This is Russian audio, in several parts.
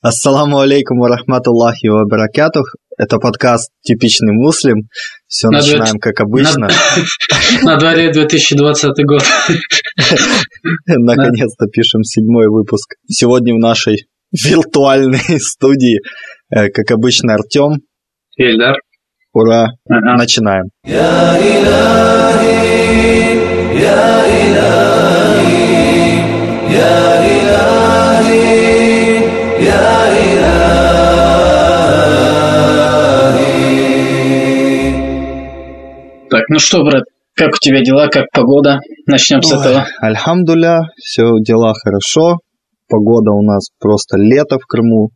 Ассаламу алейкум ва рахматуллахи ва баракатух. Это подкаст «Типичный муслим». Все На начинаем две- как обычно. На дворе 2020 год. Наконец-то пишем седьмой выпуск. Сегодня в нашей виртуальной студии, э, как обычно, Артем. Ильдар. Ура! Так, ну что, брат, как у тебя дела, как погода? Начнем с Ой, этого. Альхамдуля, все дела хорошо. Погода у нас просто лето в Крыму.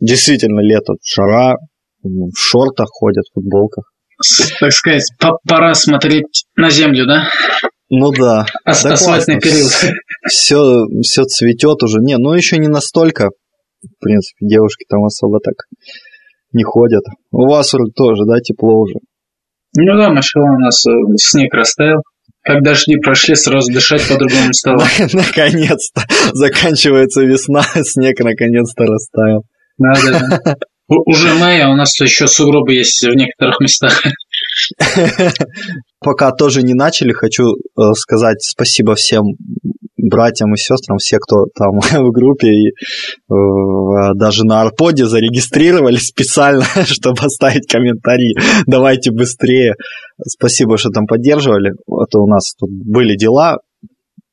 Действительно лето, жара. В шортах ходят, в футболках. С- Так сказать, по- пора смотреть на землю, да? Ну да. Ас- Да классно. период. Все, все цветет уже. Не, ну еще не настолько. В принципе, девушки там особо так не ходят. У вас тоже, да, тепло уже. Ну да, машала у нас э, снег растаял. Как дожди прошли, сразу дышать по-другому стало. Наконец-то. Заканчивается весна, снег наконец-то растаял. Да, да, да. Уже май, а у нас еще сугробы есть в некоторых местах. Пока тоже не начали, хочу э, сказать спасибо всем братьям и сестрам, все, кто там в группе и э, даже на Арподе зарегистрировались специально, чтобы оставить комментарии. Давайте быстрее. Спасибо, что там поддерживали. Это у нас тут были дела.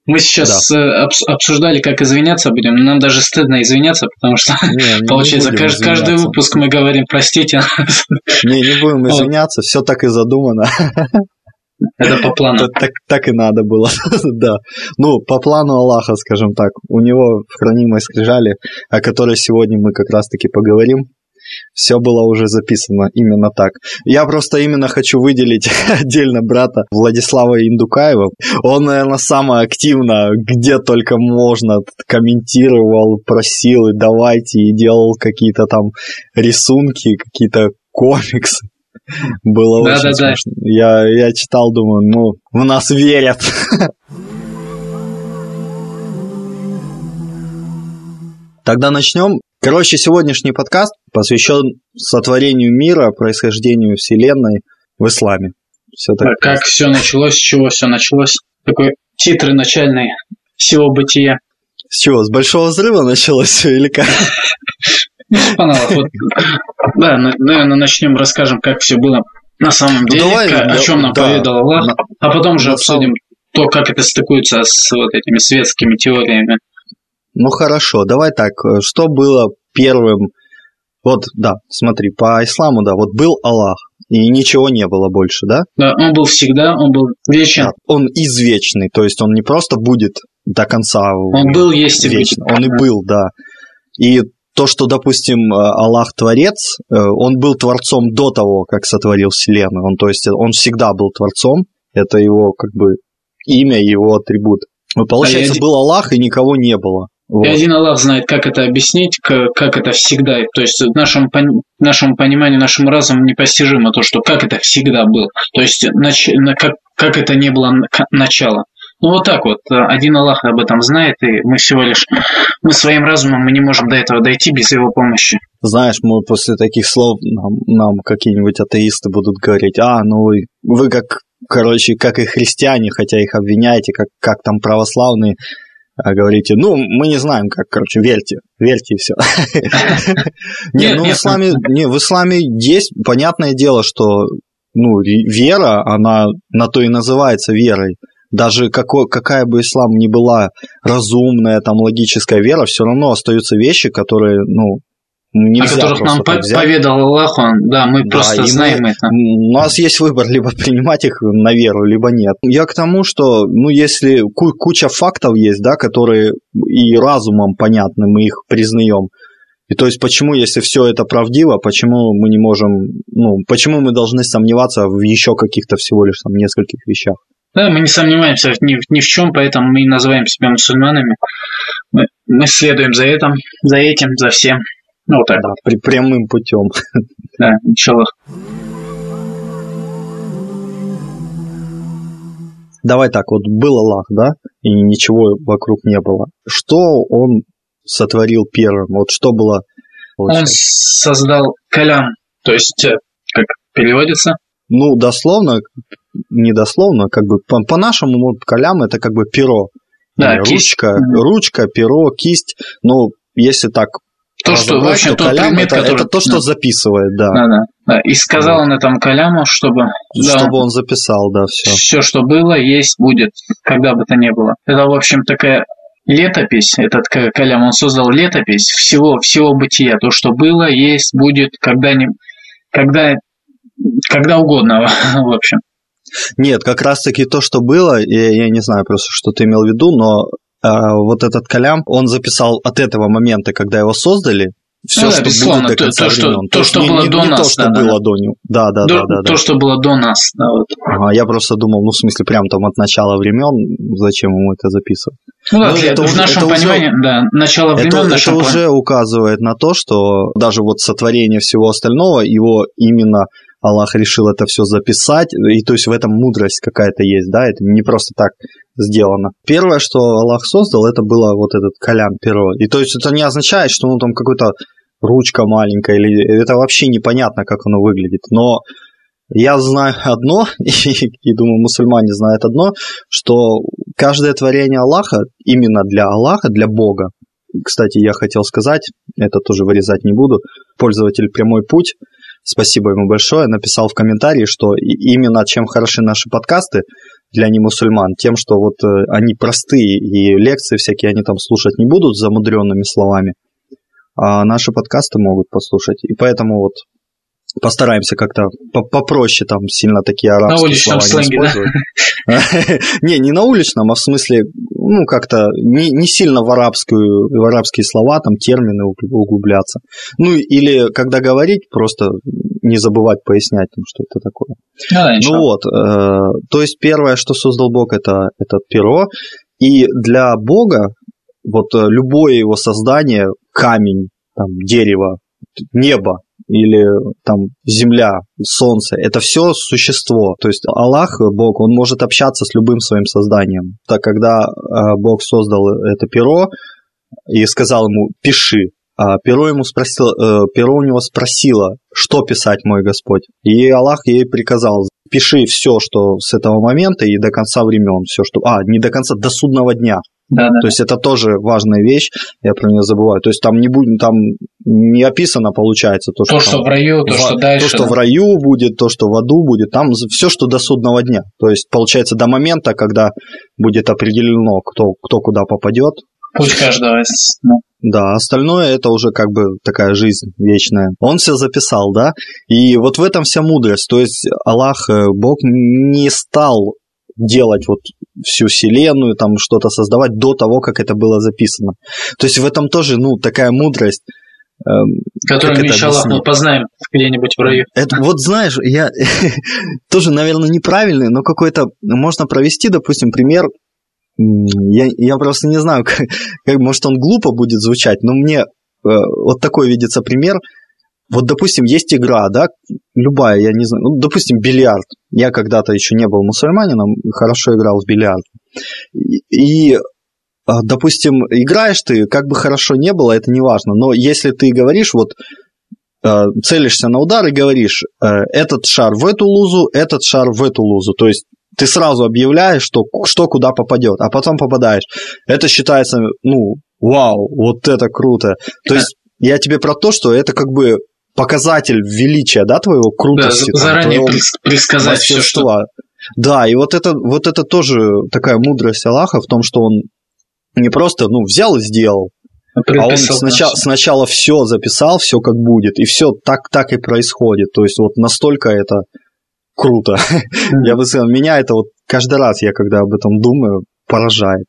Мы сейчас э, обс- обсуждали, как извиняться будем. Нам даже стыдно извиняться, потому что Не, не Получается, кажд- каждый извиняться. выпуск мы говорим, простите, Не, не будем извиняться, все так и задумано. Это по плану. Так, так, так и надо было, да. Ну, по плану Аллаха, скажем так, у него в хранимой скрижали, о которой сегодня мы как раз-таки поговорим, все было уже записано именно так. Я просто именно хочу выделить отдельно брата Владислава Индукаева. Он, наверное, самое активно, где только можно, комментировал, просил, и давайте, и делал какие-то там рисунки, какие-то комиксы. Было очень Да-да-да. смешно. Я, я читал, думаю, ну, в нас верят. Тогда начнем. Короче, сегодняшний подкаст посвящен сотворению мира, происхождению Вселенной в исламе. Все так. А Как все началось, с чего все началось. Такой титры начальные всего бытия. С чего? С большого взрыва началось все или как? Ну, Паналов, вот. Да, на- наверное, начнем, расскажем, как все было на самом деле, давай, ка- да, о чем нам да. поведал Аллах, На- а потом же обсудим то, как это стыкуется с вот этими светскими теориями. Ну хорошо, давай так. э, Что было первым? Вот, да, смотри, по исламу, да, вот был Аллах, и ничего не было больше, да? Да, он был всегда, он был вечен, Да, Он извечный, то есть он не просто будет до конца он был, есть и вечно, он и был, да. И то, что, допустим, э, Аллах творец, э, он был творцом до того, как сотворил Вселенную. Он, то есть, он всегда был творцом, это его как бы имя, его атрибут. Ну, Получается, один- был Аллах, и никого не было. Вот. И один Аллах знает, как это объяснить, как это всегда. То есть нашему, нашему пониманию, нашему разуму непостижимо то, что как это всегда было. То есть нач- на- как, как это не было н- к- начала. Ну вот так вот, э, один Аллах об этом знает, и мы всего лишь, мы своим разумом мы не можем до этого дойти без его помощи. Знаешь, мы после таких слов нам, нам какие-нибудь атеисты будут говорить, а, ну вы, вы как, короче, как и христиане, хотя их обвиняете, как, как там православные, а говорите, ну, мы не знаем, как, короче, верьте, верьте и все. Не, ну в исламе, не, в исламе есть, понятное дело, что, ну, вера, она на то и называется верой. Даже какой, какая бы ислам ни была разумная, там, логическая вера, все равно остаются вещи, которые, ну, о нельзя которых просто нам по- взять. поведал Аллах, он, да, мы Да, просто и мы- знаем это. У нас есть выбор, либо принимать их на веру, либо нет. Я к тому, что, ну, если ку- куча фактов есть, да, которые и разумом понятны, мы их признаем. И то есть, почему, если все это правдиво, почему мы не можем, ну, почему мы должны сомневаться в еще каких-то всего лишь там нескольких вещах? Да, мы не сомневаемся ни, в- ни в чем, поэтому мы и называем себя мусульманами. Мы, мы следуем за этим, за этим, за всем. Ну, вот так. Да, при, прямым путем. Да, иншаллах. Давай так, вот был Аллах, да, и ничего вокруг не было. Что он сотворил первым? Вот что было? Он создал калям, то есть, э, как переводится? Ну, дословно, не дословно, как бы по-нашему, по калям это как бы перо. Да, ручка, кисть. ручка, перо, кисть. Ну, если так то, что, в общем, тот калям, предмет, это, который... это то, что да. записывает, да. Да, да. да. И сказал вот. он этому каляму, чтобы... Чтобы да, он записал, да, все. Все, что было, есть, будет, когда бы то ни было. Это, в общем, такая летопись, этот калям, он создал летопись всего, всего бытия. То, что было, есть, будет, когда, не, когда, когда угодно, в общем. Нет, как раз-таки то, что было, я, я не знаю просто, что ты имел в виду, но а, вот этот калям, он записал от этого момента, когда его создали, все, ну, что да, было до конца то, времен. То, то, что не, было не, до не нас. то, что да, было да. до него. Да, да, до, да, да. То, да. что было до нас. Да, вот. ага, я просто думал, ну, в смысле, прям там от начала времен, зачем ему это записывать? Ну да, ну, это в нашем это понимании, уже, да, начало времен это, нашем это уже указывает на то, что даже вот сотворение всего остального, его именно Аллах решил это все записать, и то есть в этом мудрость какая-то есть, да, это не просто так сделано. Первое, что Аллах создал, это было вот этот калян перо. И то есть это не означает, что ну там какой-то ручка маленькая, или это вообще непонятно, как оно выглядит. Но я знаю одно, и думаю, мусульмане знают одно, что каждое творение Аллаха именно для Аллаха, для Бога, кстати, я хотел сказать, это тоже вырезать не буду, пользователь «Прямой путь», спасибо ему большое, написал в комментарии, что именно чем хороши наши подкасты для немусульман, тем, что вот э, они простые, и лекции всякие они там слушать не будут замудренными словами, а наши подкасты могут послушать. И поэтому вот постараемся как-то попроще там сильно такие арабские на уличном слова сленге, не использовать. Не, не на уличном, а в смысле, ну, как-то не, не сильно в арабскую, в арабские слова, там, термины углубляться. Ну, или когда говорить, просто не забывать пояснять, что это такое. Ну, ну вот, э, то есть первое, что создал Бог, это, это перо. И для Бога вот э, любое его создание, камень, там, дерево, небо, или там земля, солнце, это все существо. То есть Аллах, Бог, он может общаться с любым своим созданием. Так когда э, Бог создал это перо и сказал ему «пиши», а перо ему спросило, э, перо у него спросило, что писать, мой Господь. И Аллах ей приказал, пиши все, что с этого момента и до конца времен, все, что... А, не до конца, до судного дня. Да, да. То есть это тоже важная вещь, я про нее забываю. То есть там не будет, там не описано, получается, то, что, то, что там, в раю, то, в, что дальше. То, что да. в раю будет, то, что в аду будет, там все, что до судного дня. То есть, получается, до момента, когда будет определено, кто, кто куда попадет. Путь каждого из... Да, остальное это уже как бы такая жизнь вечная. Он все записал, да? И вот в этом вся мудрость. То есть Аллах, э, Бог не стал делать вот всю вселенную, там что-то создавать до того, как это было записано. То есть в этом тоже, ну, такая мудрость. Эм, Которую, мы познаем где-нибудь в раю. Это, вот знаешь, я тоже, наверное, неправильный, но какой-то можно провести, допустим, пример. Я, я просто не знаю, как, как, может, он глупо будет звучать, но мне э, вот такой видится пример – вот, допустим, есть игра, да, любая, я не знаю, ну, допустим, бильярд. Я когда-то еще не был мусульманином, хорошо играл в бильярд. И, а, допустим, играешь ты, как бы хорошо не было, это не важно, но если ты говоришь, вот а, целишься на удар и говоришь, э, этот шар в эту лузу, этот шар в эту лузу, то есть ты сразу объявляешь, что, что куда попадет, а потом попадаешь. Это считается, ну, вау, вот это круто. То есть я тебе про то, что это как бы показатель величия, да, твоего крутости. Да, заранее твоего предсказать все, что... Да, и вот это, вот это тоже такая мудрость Аллаха в том, что он не просто, ну, взял и сделал, а он сначала, сначала все записал, все как будет, и все так, так и происходит. То есть вот настолько это круто. Mm-hmm. Я бы сказал, меня это вот каждый раз, я когда об этом думаю, поражает.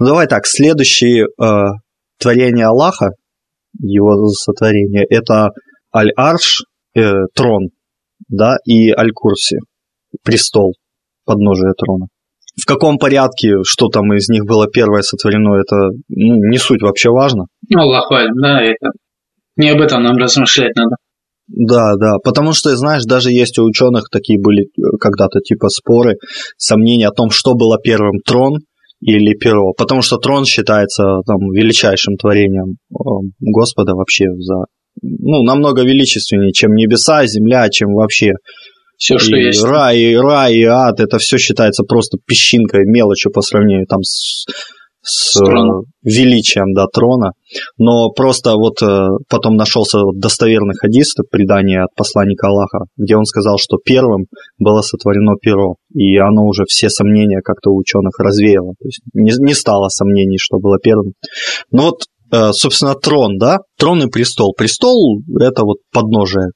Ну давай так, следующий э, творение Аллаха, его сотворение, это Аль-Арш, э, трон, да, и Аль-Курси, престол, подножие трона. В каком порядке, что там из них было первое сотворено, это ну, не суть вообще важно. Ну, Аллах да, это не об этом нам размышлять надо. Да, да, потому что, знаешь, даже есть у ученых такие были э, когда-то типа споры, сомнения о том, что было первым, трон или перо, потому что трон считается там величайшим творением э, Господа вообще за ну намного величественнее, чем небеса, земля, чем вообще все, что и есть. Рай, и рай, и ад, это все считается просто песчинкой, мелочью по сравнению там с, с, с величием да, трона. Но просто вот э, потом нашелся вот достоверный хадис, предание от посланника Аллаха, где он сказал, что первым было сотворено перо, и оно уже все сомнения как-то у ученых развеяло. То есть не, не стало сомнений, что было первым. Но вот Э, собственно, трон, да? Трон и престол. Престол – это вот подножие,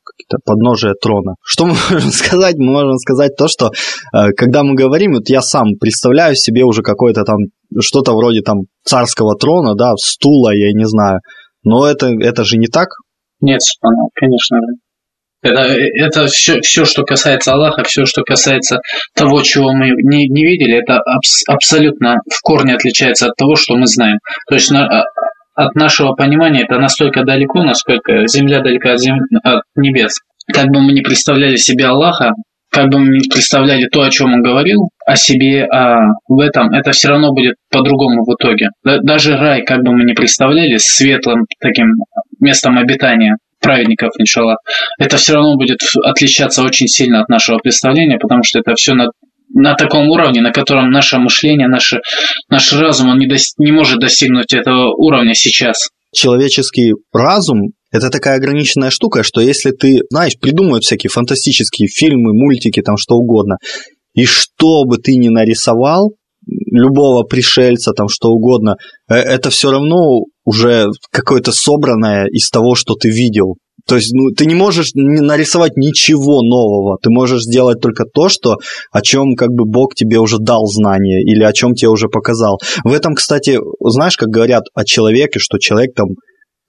подножие трона. Что мы можем сказать? Мы можем сказать то, что э, когда мы говорим, вот я сам представляю себе уже какое-то там, что-то вроде там царского трона, да, стула, я не знаю. Но это, это же не так. Нет, конечно же. Это, это все, все, что касается Аллаха, все, что касается того, чего мы не, не видели, это абс, абсолютно в корне отличается от того, что мы знаем. То есть на, от нашего понимания это настолько далеко, насколько Земля далека от, зем... от небес. Как бы мы не представляли себе Аллаха, как бы мы не представляли то, о чем он говорил, о себе, а в этом, это все равно будет по-другому в итоге. Даже рай, как бы мы не представляли, светлым таким местом обитания праведников, иншаллах, это все равно будет отличаться очень сильно от нашего представления, потому что это все на на таком уровне, на котором наше мышление, наше, наш разум, он не, дос, не может достигнуть этого уровня сейчас. Человеческий разум это такая ограниченная штука, что если ты, знаешь, придумывают всякие фантастические фильмы, мультики, там что угодно, и что бы ты ни нарисовал, любого пришельца, там что угодно, э, это все равно уже какое-то собранное из того, что ты видел. То есть ну, ты не можешь нарисовать ничего нового, ты можешь сделать только то, что, о чем как бы Бог тебе уже дал знание или о чем тебе уже показал. В этом, кстати, знаешь, как говорят о человеке, что человек там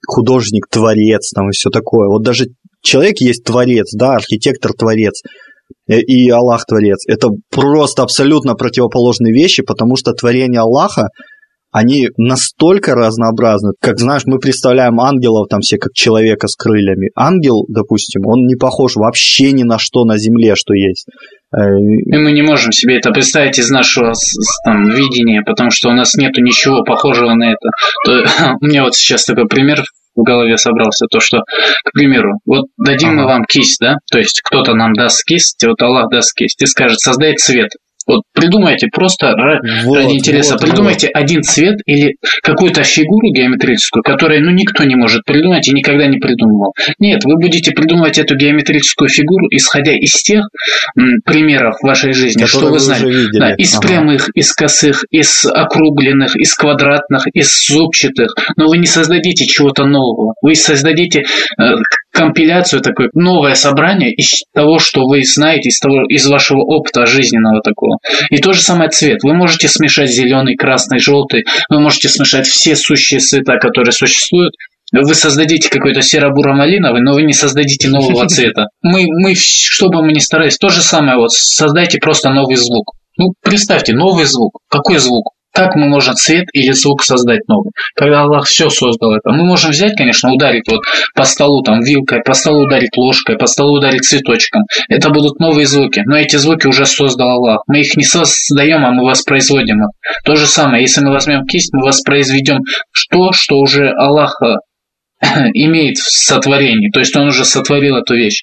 художник, творец там и все такое. Вот даже человек есть творец, да, архитектор, творец э, и Аллах творец. Это просто абсолютно противоположные вещи, потому что творение Аллаха они настолько разнообразны. Как знаешь, мы представляем ангелов там все как человека с крыльями. Ангел, допустим, он не похож вообще ни на что на земле, что есть. Э, И мы не можем себе это представить из нашего там, видения, потому что у нас нету ничего похожего на это. То, у меня вот сейчас такой пример в голове собрался, то что, к примеру, вот дадим ага. мы вам кисть, да, то есть кто-то нам даст кисть, вот Аллах даст кисть и скажет, создай цвет. Вот придумайте просто вот, ради интереса, вот, придумайте вот. один цвет или какую-то фигуру геометрическую, которую ну, никто не может придумать и никогда не придумывал. Нет, вы будете придумывать эту геометрическую фигуру, исходя из тех м, примеров вашей жизни, Которые что вы, вы знали. Да, из ага. прямых, из косых, из округленных, из квадратных, из зубчатых. Но вы не создадите чего-то нового. Вы создадите э, компиляцию, такое новое собрание из того, что вы знаете, из, того, из вашего опыта жизненного такого. И то же самое цвет. Вы можете смешать зеленый, красный, желтый, вы можете смешать все сущие цвета, которые существуют, вы создадите какой-то серо-буро-малиновый, но вы не создадите нового цвета. Мы, мы, что бы мы ни старались, то же самое, вот создайте просто новый звук. Ну, представьте, новый звук. Какой звук? Как мы можем цвет или звук создать новый? Когда Аллах все создал это, мы можем взять, конечно, ударить вот по столу там вилкой, по столу ударить ложкой, по столу ударить цветочком. Это будут новые звуки, но эти звуки уже создал Аллах. Мы их не создаем, а мы воспроизводим их. То же самое, если мы возьмем кисть, мы воспроизведем то, что уже Аллах э, имеет в сотворении. То есть он уже сотворил эту вещь.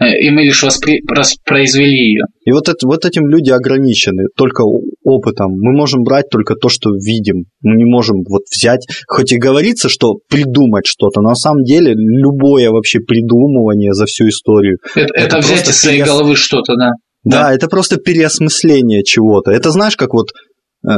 Э, и мы лишь воспри... воспроизвели ее. И вот, это, вот этим люди ограничены только опытом. Мы можем брать только то, что видим. Мы не можем вот взять, хоть и говорится, что придумать что-то, но на самом деле любое вообще придумывание за всю историю. Это, это, это взять из своей переос... головы что-то, да. да. Да, это просто переосмысление чего-то. Это знаешь, как вот, э,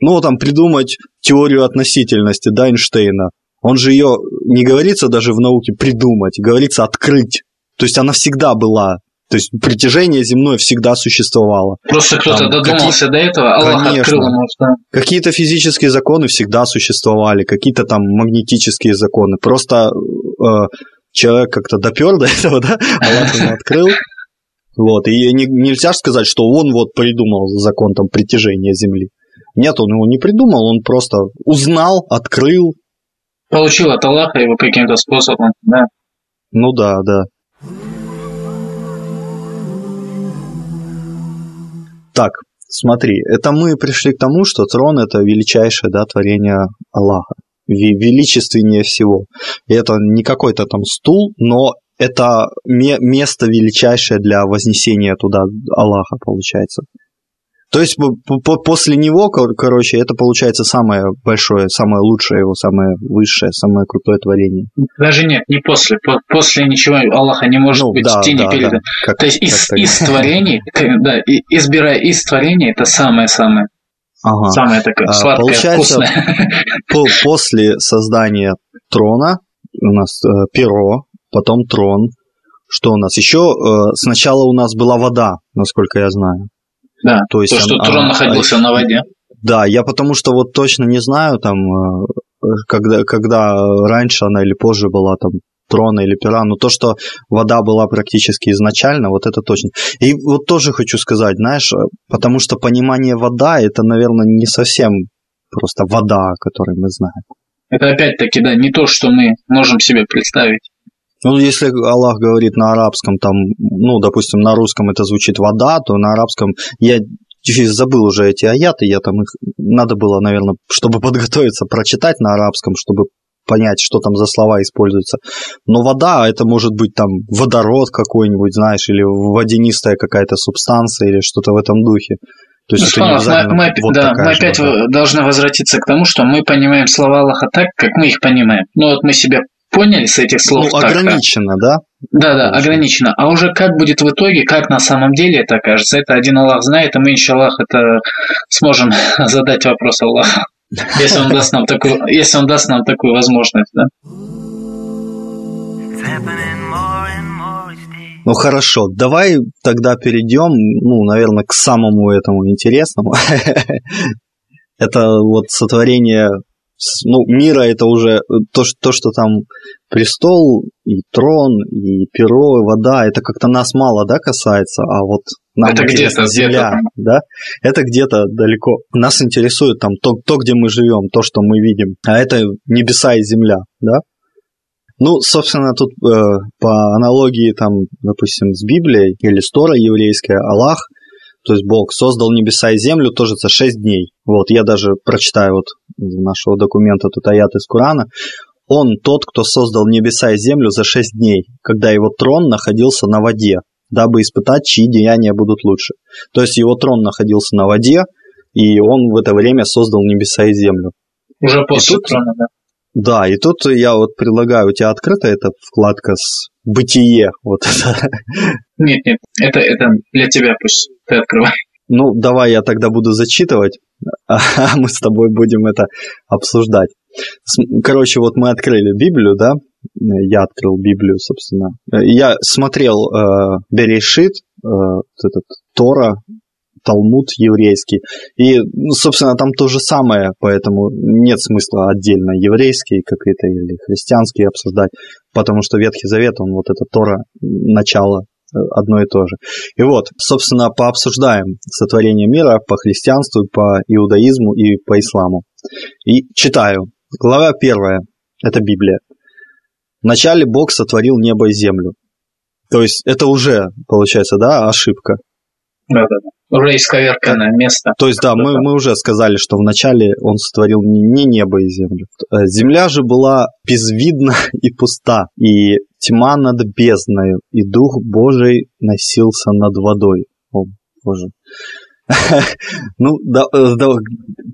ну, там, придумать теорию относительности да, Эйнштейна. Он же ее, не говорится даже в науке придумать, говорится открыть. То есть она всегда была. То есть притяжение земное всегда существовало. Просто кто-то Там, додумался какие... до этого, Аллах Конечно. открыл ему. Да. Какие-то физические законы всегда существовали, какие-то там магнетические законы. Просто э, человек как-то допер до этого, да? Аллах ему открыл. Вот, и не, нельзя сказать, что он вот придумал закон там притяжения Земли. Нет, он его не придумал, он просто узнал, открыл. Получил от Аллаха его каким-то способом, да? Ну да, да. Так, Смотри, это мы пришли к тому, что трон это величайшее да, творение Аллаха. Величественнее всего. И это не какой-то там стул, но это место величайшее для вознесения туда Аллаха, получается. То есть после него, короче, это получается самое большое, самое лучшее его, самое высшее, самое крутое творение. Даже нет, не после. После ничего Аллаха не может ну, быть да, в тени да, передан. Да. Как, То есть из, из творений, да, избирая из творений, это самое-самое. Ага. Самое такое а, сладкое, Получается, вкусное. после создания трона у нас э, перо, потом трон. Что у нас? Еще э, сначала у нас была вода, насколько я знаю. Да, то, есть то что трон а, находился а, на воде. Да, я потому что вот точно не знаю, там, э, когда, когда раньше она или позже была там трона или пера, но то, что вода была практически изначально, вот это точно. И вот тоже хочу сказать, знаешь, потому что понимание вода, это, наверное, не совсем просто вода, которую мы знаем. Это опять-таки, да, не то, что мы можем себе представить. Ну, если Аллах говорит на арабском, там, ну, допустим, на русском это звучит вода, то на арабском я забыл уже эти аяты, я там их, надо было, наверное, чтобы подготовиться, прочитать на арабском, чтобы понять, что там за слова используются. Но вода, это может быть там водород какой-нибудь, знаешь, или водянистая какая-то субстанция, или что-то в этом духе. То есть ну, это мы, мы, вот да, мы опять вода. должны возвратиться к тому, что мы понимаем слова Аллаха так, как мы их понимаем. Ну вот мы себя поняли с этих слов. Ну, так, ограничено, да? Да, да, ограничено. А уже как будет в итоге, как на самом деле это окажется, это один Аллах знает, и мы, иншаллах, это сможем задать вопрос Аллаху. Если он даст нам такую, если он даст нам такую возможность, да. Ну хорошо, давай тогда перейдем, ну, наверное, к самому этому интересному. Это вот сотворение ну, мира это уже э, то, что, то, что там престол и трон и перо, и вода, это как-то нас мало, да, касается, а вот нам это где-то земля, где да, это где-то далеко. Нас интересует там то, то, где мы живем, то, что мы видим, а это небеса и земля, да. Ну, собственно, тут э, по аналогии, там, допустим, с Библией или с Торой еврейской, Аллах – то есть Бог создал небеса и землю тоже за 6 дней. Вот, я даже прочитаю вот из нашего документа тут аят из Корана. Он тот, кто создал небеса и землю за 6 дней, когда его трон находился на воде, дабы испытать, чьи деяния будут лучше. То есть его трон находился на воде, и он в это время создал небеса и землю. Уже после тут, трона, да? Да, и тут я вот предлагаю, у тебя открыта эта вкладка с бытие. Вот это. Нет, нет, это, это для тебя пусть ты открывай. Ну, давай я тогда буду зачитывать, а мы с тобой будем это обсуждать. Короче, вот мы открыли Библию, да? Я открыл Библию, собственно. Я смотрел э, Берешит, э, этот Тора, Талмуд еврейский. И, ну, собственно, там то же самое, поэтому нет смысла отдельно еврейский какие-то или христианский обсуждать, потому что Ветхий Завет, он вот это Тора, начало э, одно и то же. И вот, собственно, пообсуждаем сотворение мира по христианству, по иудаизму и по исламу. И читаю. Глава первая. Это Библия. Вначале Бог сотворил небо и землю. То есть это уже, получается, да, ошибка. Да, да, да уже исковерканное место. То есть, да, мы, мы уже сказали, что вначале он сотворил не, не небо и землю. Э, земля же была безвидна и пуста, и тьма над бездною, и Дух Божий носился над водой. О, Боже. Ну, да, э, да,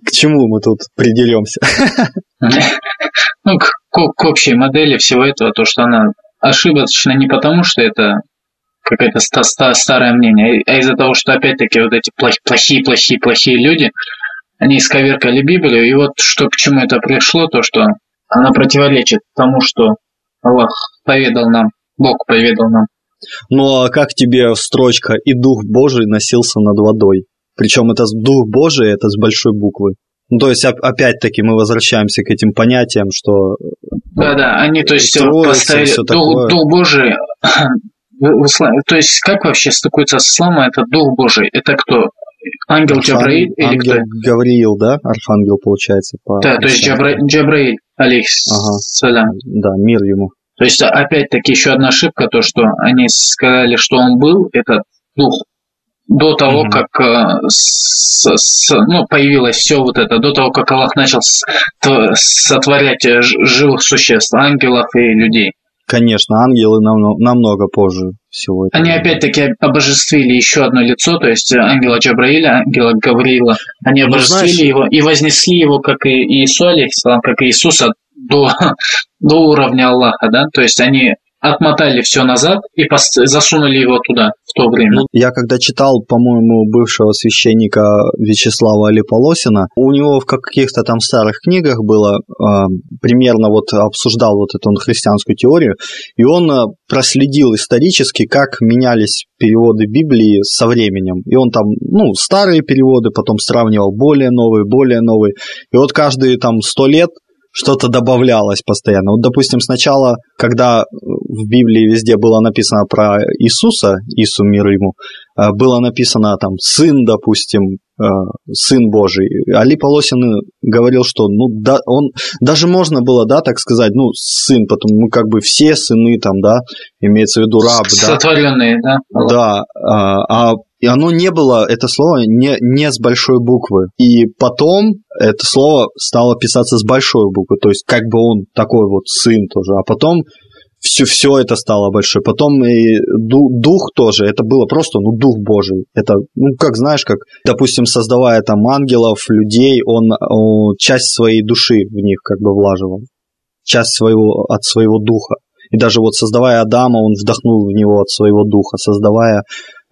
к чему мы тут придеремся? Ну, к, к общей модели всего этого, то, что она ошибочна не потому, что это какое-то ста ста старое мнение, а из-за того, что опять-таки вот эти плохие, плохие, плохие люди, они исковеркали Библию, и вот что к чему это пришло, то, что она противоречит тому, что Аллах поведал нам, Бог поведал нам. Ну а как тебе строчка «И Дух Божий носился над водой»? Причем это Дух Божий, это с большой буквы. Ну, то есть, опять-таки, мы возвращаемся к этим понятиям, что... Да-да, они, то есть, поставили Дух, Дух Божий в исламе. То есть как вообще стыкуется с исламом этот Дух Божий? Это кто? Ангел Архан, Джабраиль или ангел кто? Гавриил, да? Архангел получается. По да, то есть Джабра... Джабраиль, алейхиссалям. Ага. Да, мир ему. То есть опять-таки еще одна ошибка, то что они сказали, что он был, этот дух. до того, угу. как э, с, с, ну, появилось все вот это, до того, как Аллах начал сотворять живых существ, ангелов и людей. Конечно, ангелы намного, намного позже всего этого. Они опять-таки обожествили еще одно лицо, то есть ангела Джабраиля, ангела Гавриила. Они ну, обожествили знаешь... его и вознесли его, как и алейхиссалам, как и Иисуса, до, до уровня Аллаха, да, то есть они отмотали все назад и засунули его туда в то время. Ну, я когда читал, по-моему, бывшего священника Вячеслава Алиполосина, у него в каких-то там старых книгах было э, примерно вот обсуждал вот эту христианскую теорию, и он э, проследил исторически, как менялись переводы Библии со временем. И он там, ну, старые переводы, потом сравнивал более новые, более новые. И вот каждые там сто лет что-то добавлялось постоянно. Вот, допустим, сначала, когда в Библии везде было написано про Иисуса, Иису мир ему, э, было написано там сын, допустим, э, сын Божий. Али Полосин говорил, что ну да, он даже можно было, да, так сказать, ну сын, потому ну как бы все сыны там, да, имеется в виду раб, да. Сотворенные, да. Да, а, а и оно не было, это слово, не, не с большой буквы. И потом это слово стало писаться с большой буквы, то есть как бы он такой вот сын тоже. А потом все, все это стало большое. Потом и дух тоже, это было просто, ну, дух Божий. Это, ну, как знаешь, как, допустим, создавая там ангелов, людей, он, часть своей души в них как бы влаживал. Часть своего, от своего духа. И даже вот создавая Адама, он вдохнул в него от своего духа. Создавая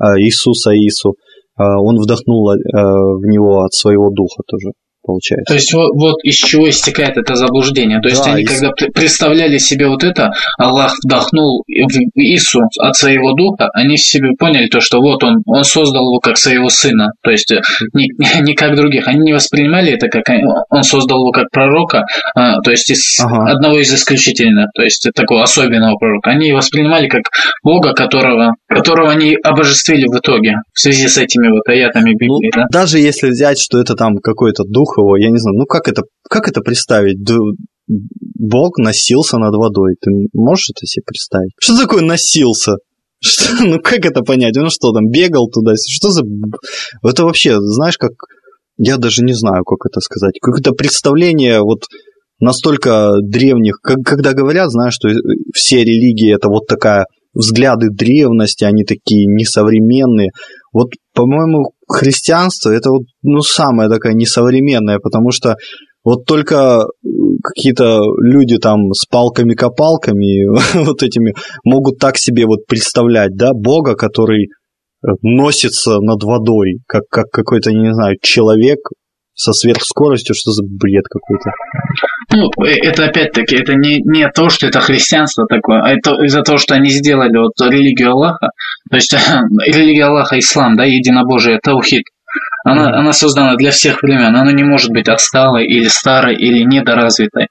э, Иисуса Иису, э, он вдохнул э, в него от своего духа тоже получается. То есть вот, вот из чего истекает это заблуждение. То есть да, они, из... когда представляли себе вот это, Аллах вдохнул в Ису от своего духа, они себе поняли то, что вот он, он создал его как своего сына. То есть э, не, не как других. Они не воспринимали это как он создал его как пророка, а, то есть из ага. одного из исключительных, то есть такого особенного пророка. Они воспринимали как Бога, которого, которого они обожествили в итоге в связи с этими вот аятами Библии. Ну, да? Даже если взять, что это там какой-то дух его, я не знаю, ну как это, как это представить? Бог носился над водой. Ты можешь это себе представить? Что такое носился? Что, ну как это понять? Он что там, бегал туда? Что за... Это вообще, знаешь, как... Я даже не знаю, как это сказать. Какое-то представление вот настолько древних, как, когда говорят, знаешь, что все религии это вот такая взгляды древности, они такие несовременные. Вот, по-моему, христианство это вот, ну, самое такая несовременное, потому что вот только какие-то люди там с палками-копалками вот этими могут так себе вот представлять, да, Бога, который носится над водой, как, как какой-то, не знаю, человек со сверхскоростью, что за бред какой-то. Ну, э, это опять-таки, это не, не то, что это христианство такое, а это из-за того, что они сделали вот религию Аллаха, то есть религия Аллаха, ислам, да, единобожие, таухид, она, mm-hmm. она создана для всех времен, она не может быть отсталой или старой или недоразвитой.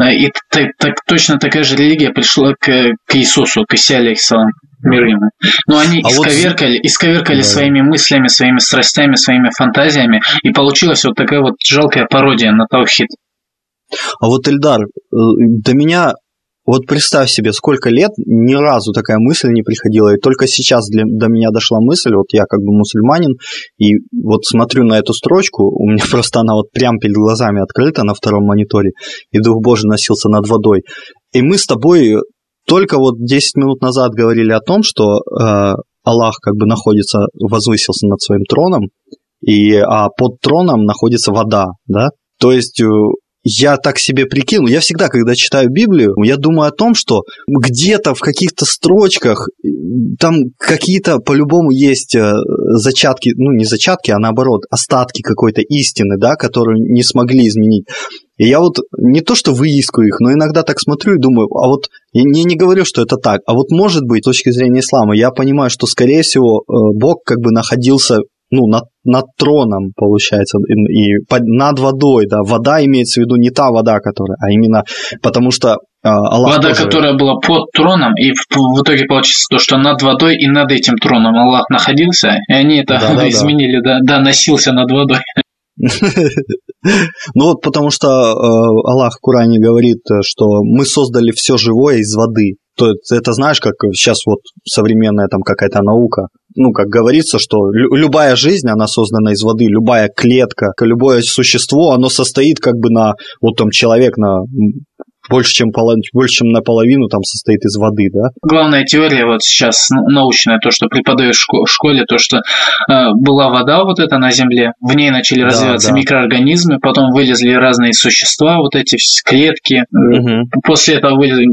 Э, и так, так, точно такая же религия пришла к, к Иисусу, к Исе, алейхиссалам мир ему. Но они а исковеркали, вот... исковеркали да. своими мыслями, своими страстями, своими фантазиями, и получилась вот такая вот жалкая пародия на Таухид. А вот, Эльдар, э, до меня вот представь себе, сколько лет ни разу такая мысль не приходила, и только сейчас для, до меня дошла мысль, вот я как бы мусульманин, и вот смотрю на эту строчку, у меня просто она вот прям перед глазами открыта на втором мониторе, и Дух Божий носился над водой. И мы с тобой только вот 10 минут назад говорили о том, что э, Аллах как бы находится, возвысился над своим троном, и, а под троном находится вода, да? То есть э, я так себе прикинул. Я всегда, когда читаю Библию, я думаю о том, что где-то в каких-то строчках там какие-то по-любому есть э, зачатки, ну не зачатки, а наоборот, остатки какой-то истины, да, которую не смогли изменить. И я вот не то, что выискиваю их, но иногда так смотрю и думаю, а вот я не, не говорю, что это так, а вот может быть, с точки зрения ислама, я понимаю, что, скорее всего, э, Бог как бы находился ну, над, над троном, получается, и, и под, над водой, да, вода имеется в виду не та вода, которая, а именно потому что э, Аллах Вода, тоже... которая была под троном, и в, в итоге получится то, что над водой и над этим троном Аллах находился, и они это да, да, изменили, да. да, да, носился над водой. Ну вот потому что э, Аллах в Коране говорит, что мы создали все живое из воды. то это знаешь, как сейчас вот современная там какая-то наука, ну, как говорится, что любая жизнь, она создана из воды, любая клетка, любое существо, оно состоит как бы на, вот там человек на больше, чем, больше, чем наполовину там состоит из воды, да? Главная теория вот сейчас научная, то, что преподают в школе, то, что э, была вода вот эта на Земле, в ней начали да, развиваться да. микроорганизмы, потом вылезли разные существа, вот эти клетки, угу. после этого вылезли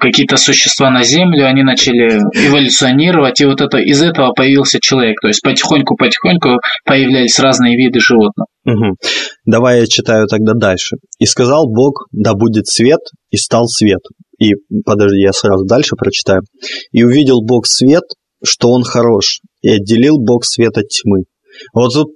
какие-то существа на Землю, они начали эволюционировать, и вот это, из этого появился человек. То есть потихоньку-потихоньку появлялись разные виды животных. Угу. Давай я читаю тогда дальше. «И сказал Бог, да будет свет, и стал свет». И, подожди, я сразу дальше прочитаю. «И увидел Бог свет, что он хорош, и отделил Бог свет от тьмы». Вот тут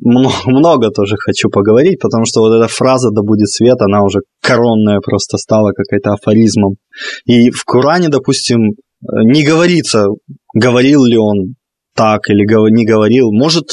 много тоже хочу поговорить, потому что вот эта фраза «да будет свет», она уже коронная просто стала какая-то афоризмом. И в Коране, допустим, не говорится, говорил ли он так или не говорил. Может,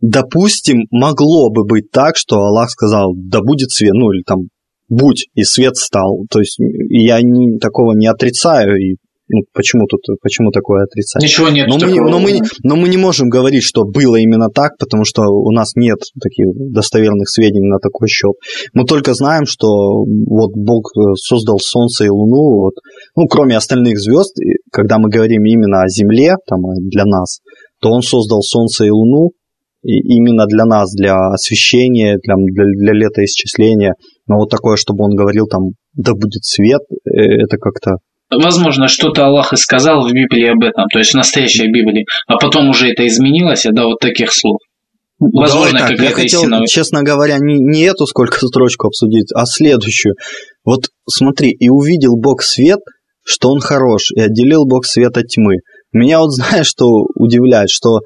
допустим, могло бы быть так, что Аллах сказал «да будет свет», ну или там «будь», и свет стал. То есть я не, такого не отрицаю, и ну, почему тут, почему такое отрицание? Ничего нет. Но мы, но, мы, но мы не можем говорить, что было именно так, потому что у нас нет таких достоверных сведений на такой счет. Мы только знаем, что вот Бог э, создал Солнце и Луну, вот, ну, кроме остальных звезд, когда мы говорим именно о Земле, там, для нас, то Он создал Солнце и Луну, и именно для нас, для освещения, для, для, для летоисчисления. Но вот такое, чтобы он говорил там, да будет свет, э, это как-то Возможно, что-то Аллах и сказал в Библии об этом, то есть в настоящей Библии, а потом уже это изменилось до вот таких слов. Возможно, Давай так, я хотел, истина... честно говоря, не, не эту сколько строчку обсудить, а следующую. Вот смотри, и увидел Бог свет, что он хорош, и отделил Бог свет от тьмы. Меня вот знаешь, что удивляет, что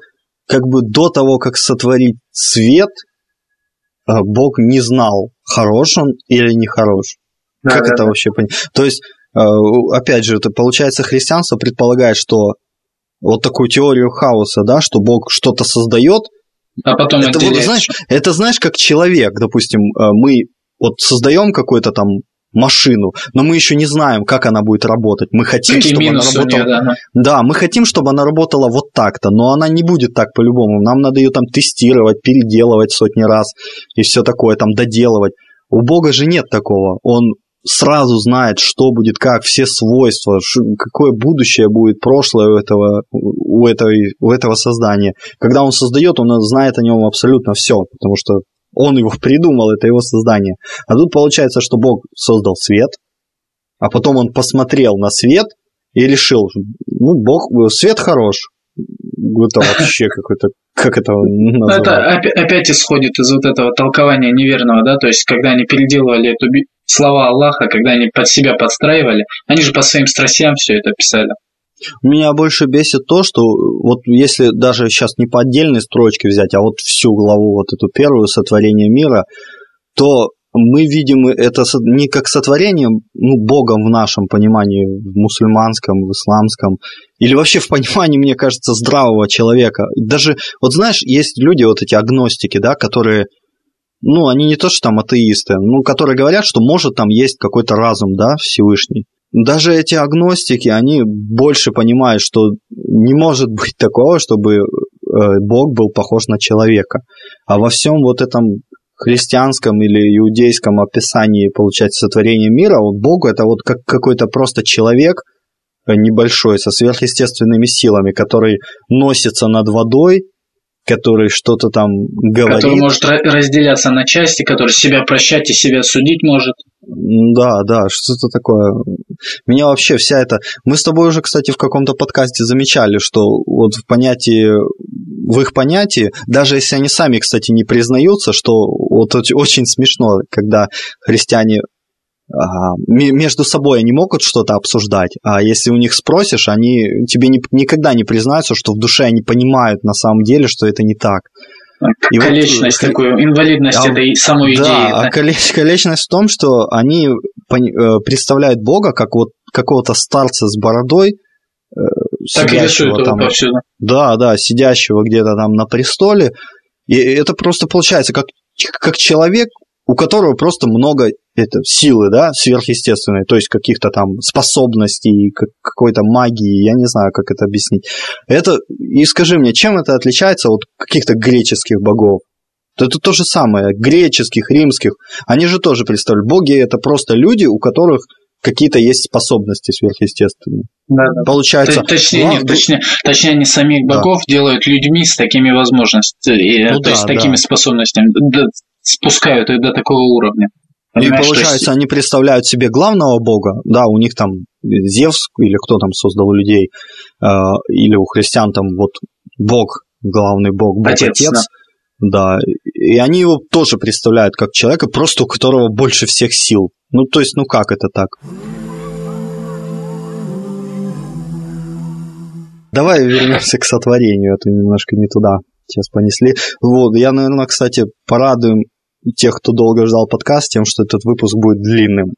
как бы до того, как сотворить свет, э, Бог не знал, хорош он или не хорош. Да, как да, это да. вообще понять? То есть опять же, это получается христианство предполагает, что вот такую теорию хаоса, да, что Бог что-то создает, а потом это вот, знаешь, это знаешь, как человек, допустим, э, мы вот создаем какую-то там машину, но мы еще не знаем, как она будет работать. Мы хотим, Какие чтобы она работала. Нее, да. да, мы хотим, чтобы она работала вот так-то, но она не будет так по-любому. Нам надо ее там тестировать, переделывать сотни раз и все такое, там доделывать. У Бога же нет такого. Он сразу знает, что будет как, все свойства, какое будущее будет прошлое у этого, у, этого, у этого создания. Когда он создает, он знает о нем абсолютно все, потому что он его придумал, это его создание. А тут получается, что Бог создал свет, а потом он посмотрел на свет и решил, ну, Бог, свет хорош. Это вообще какой-то как это называют? Это опять исходит из вот этого толкования неверного, да, то есть когда они переделывали эту слова Аллаха, когда они под себя подстраивали, они же по своим страстям все это писали. Меня больше бесит то, что вот если даже сейчас не по отдельной строчке взять, а вот всю главу, вот эту первую сотворение мира, то мы видим это не как сотворение ну, Богом в нашем понимании, в мусульманском, в исламском, или вообще в понимании, мне кажется, здравого человека. Даже, вот знаешь, есть люди, вот эти агностики, да, которые ну, они не то, что там атеисты, ну, которые говорят, что может там есть какой-то разум, да, Всевышний. Даже эти агностики, они больше понимают, что не может быть такого, чтобы э, Бог был похож на человека. А во всем вот этом христианском или иудейском описании, получается, сотворения мира, вот Бог это вот как какой-то просто человек небольшой, со сверхъестественными силами, который носится над водой, который что-то там говорит. Который может разделяться на части, который себя прощать и себя судить может. Да, да, что-то такое. Меня вообще вся эта... Мы с тобой уже, кстати, в каком-то подкасте замечали, что вот в понятии, в их понятии, даже если они сами, кстати, не признаются, что вот очень смешно, когда христиане между собой они могут что-то обсуждать, а если у них спросишь, они тебе не, никогда не признаются, что в душе они понимают на самом деле, что это не так. И количность вот, такую, инвалидность а, этой самой да, идеи. Да, а количность в том, что они э, представляют Бога как вот какого-то старца с бородой, э, так сидящего там, повсюду. Да, да, сидящего где-то там на престоле. И это просто получается как, как человек, у которого просто много это силы, да, сверхъестественные, то есть каких-то там способностей, какой-то магии, я не знаю, как это объяснить. Это, и скажи мне, чем это отличается от каких-то греческих богов? Это то же самое, греческих, римских. Они же тоже представляют, боги это просто люди, у которых какие-то есть способности сверхъестественные. Да, да. Получается. Точнее, нет, точнее, точнее, они самих богов да. делают людьми с такими возможностями, ну, то да, есть с такими да. способностями, спускают их до такого уровня. И получается, есть... они представляют себе главного бога, да, у них там Зевс или кто там создал людей, э, или у христиан там вот бог, главный бог, бог отец, отец да. да, и они его тоже представляют как человека, просто у которого больше всех сил. Ну, то есть, ну как это так? Давай вернемся к сотворению, это немножко не туда сейчас понесли. Вот, я, наверное, кстати, порадуем тех, кто долго ждал подкаст, тем, что этот выпуск будет длинным.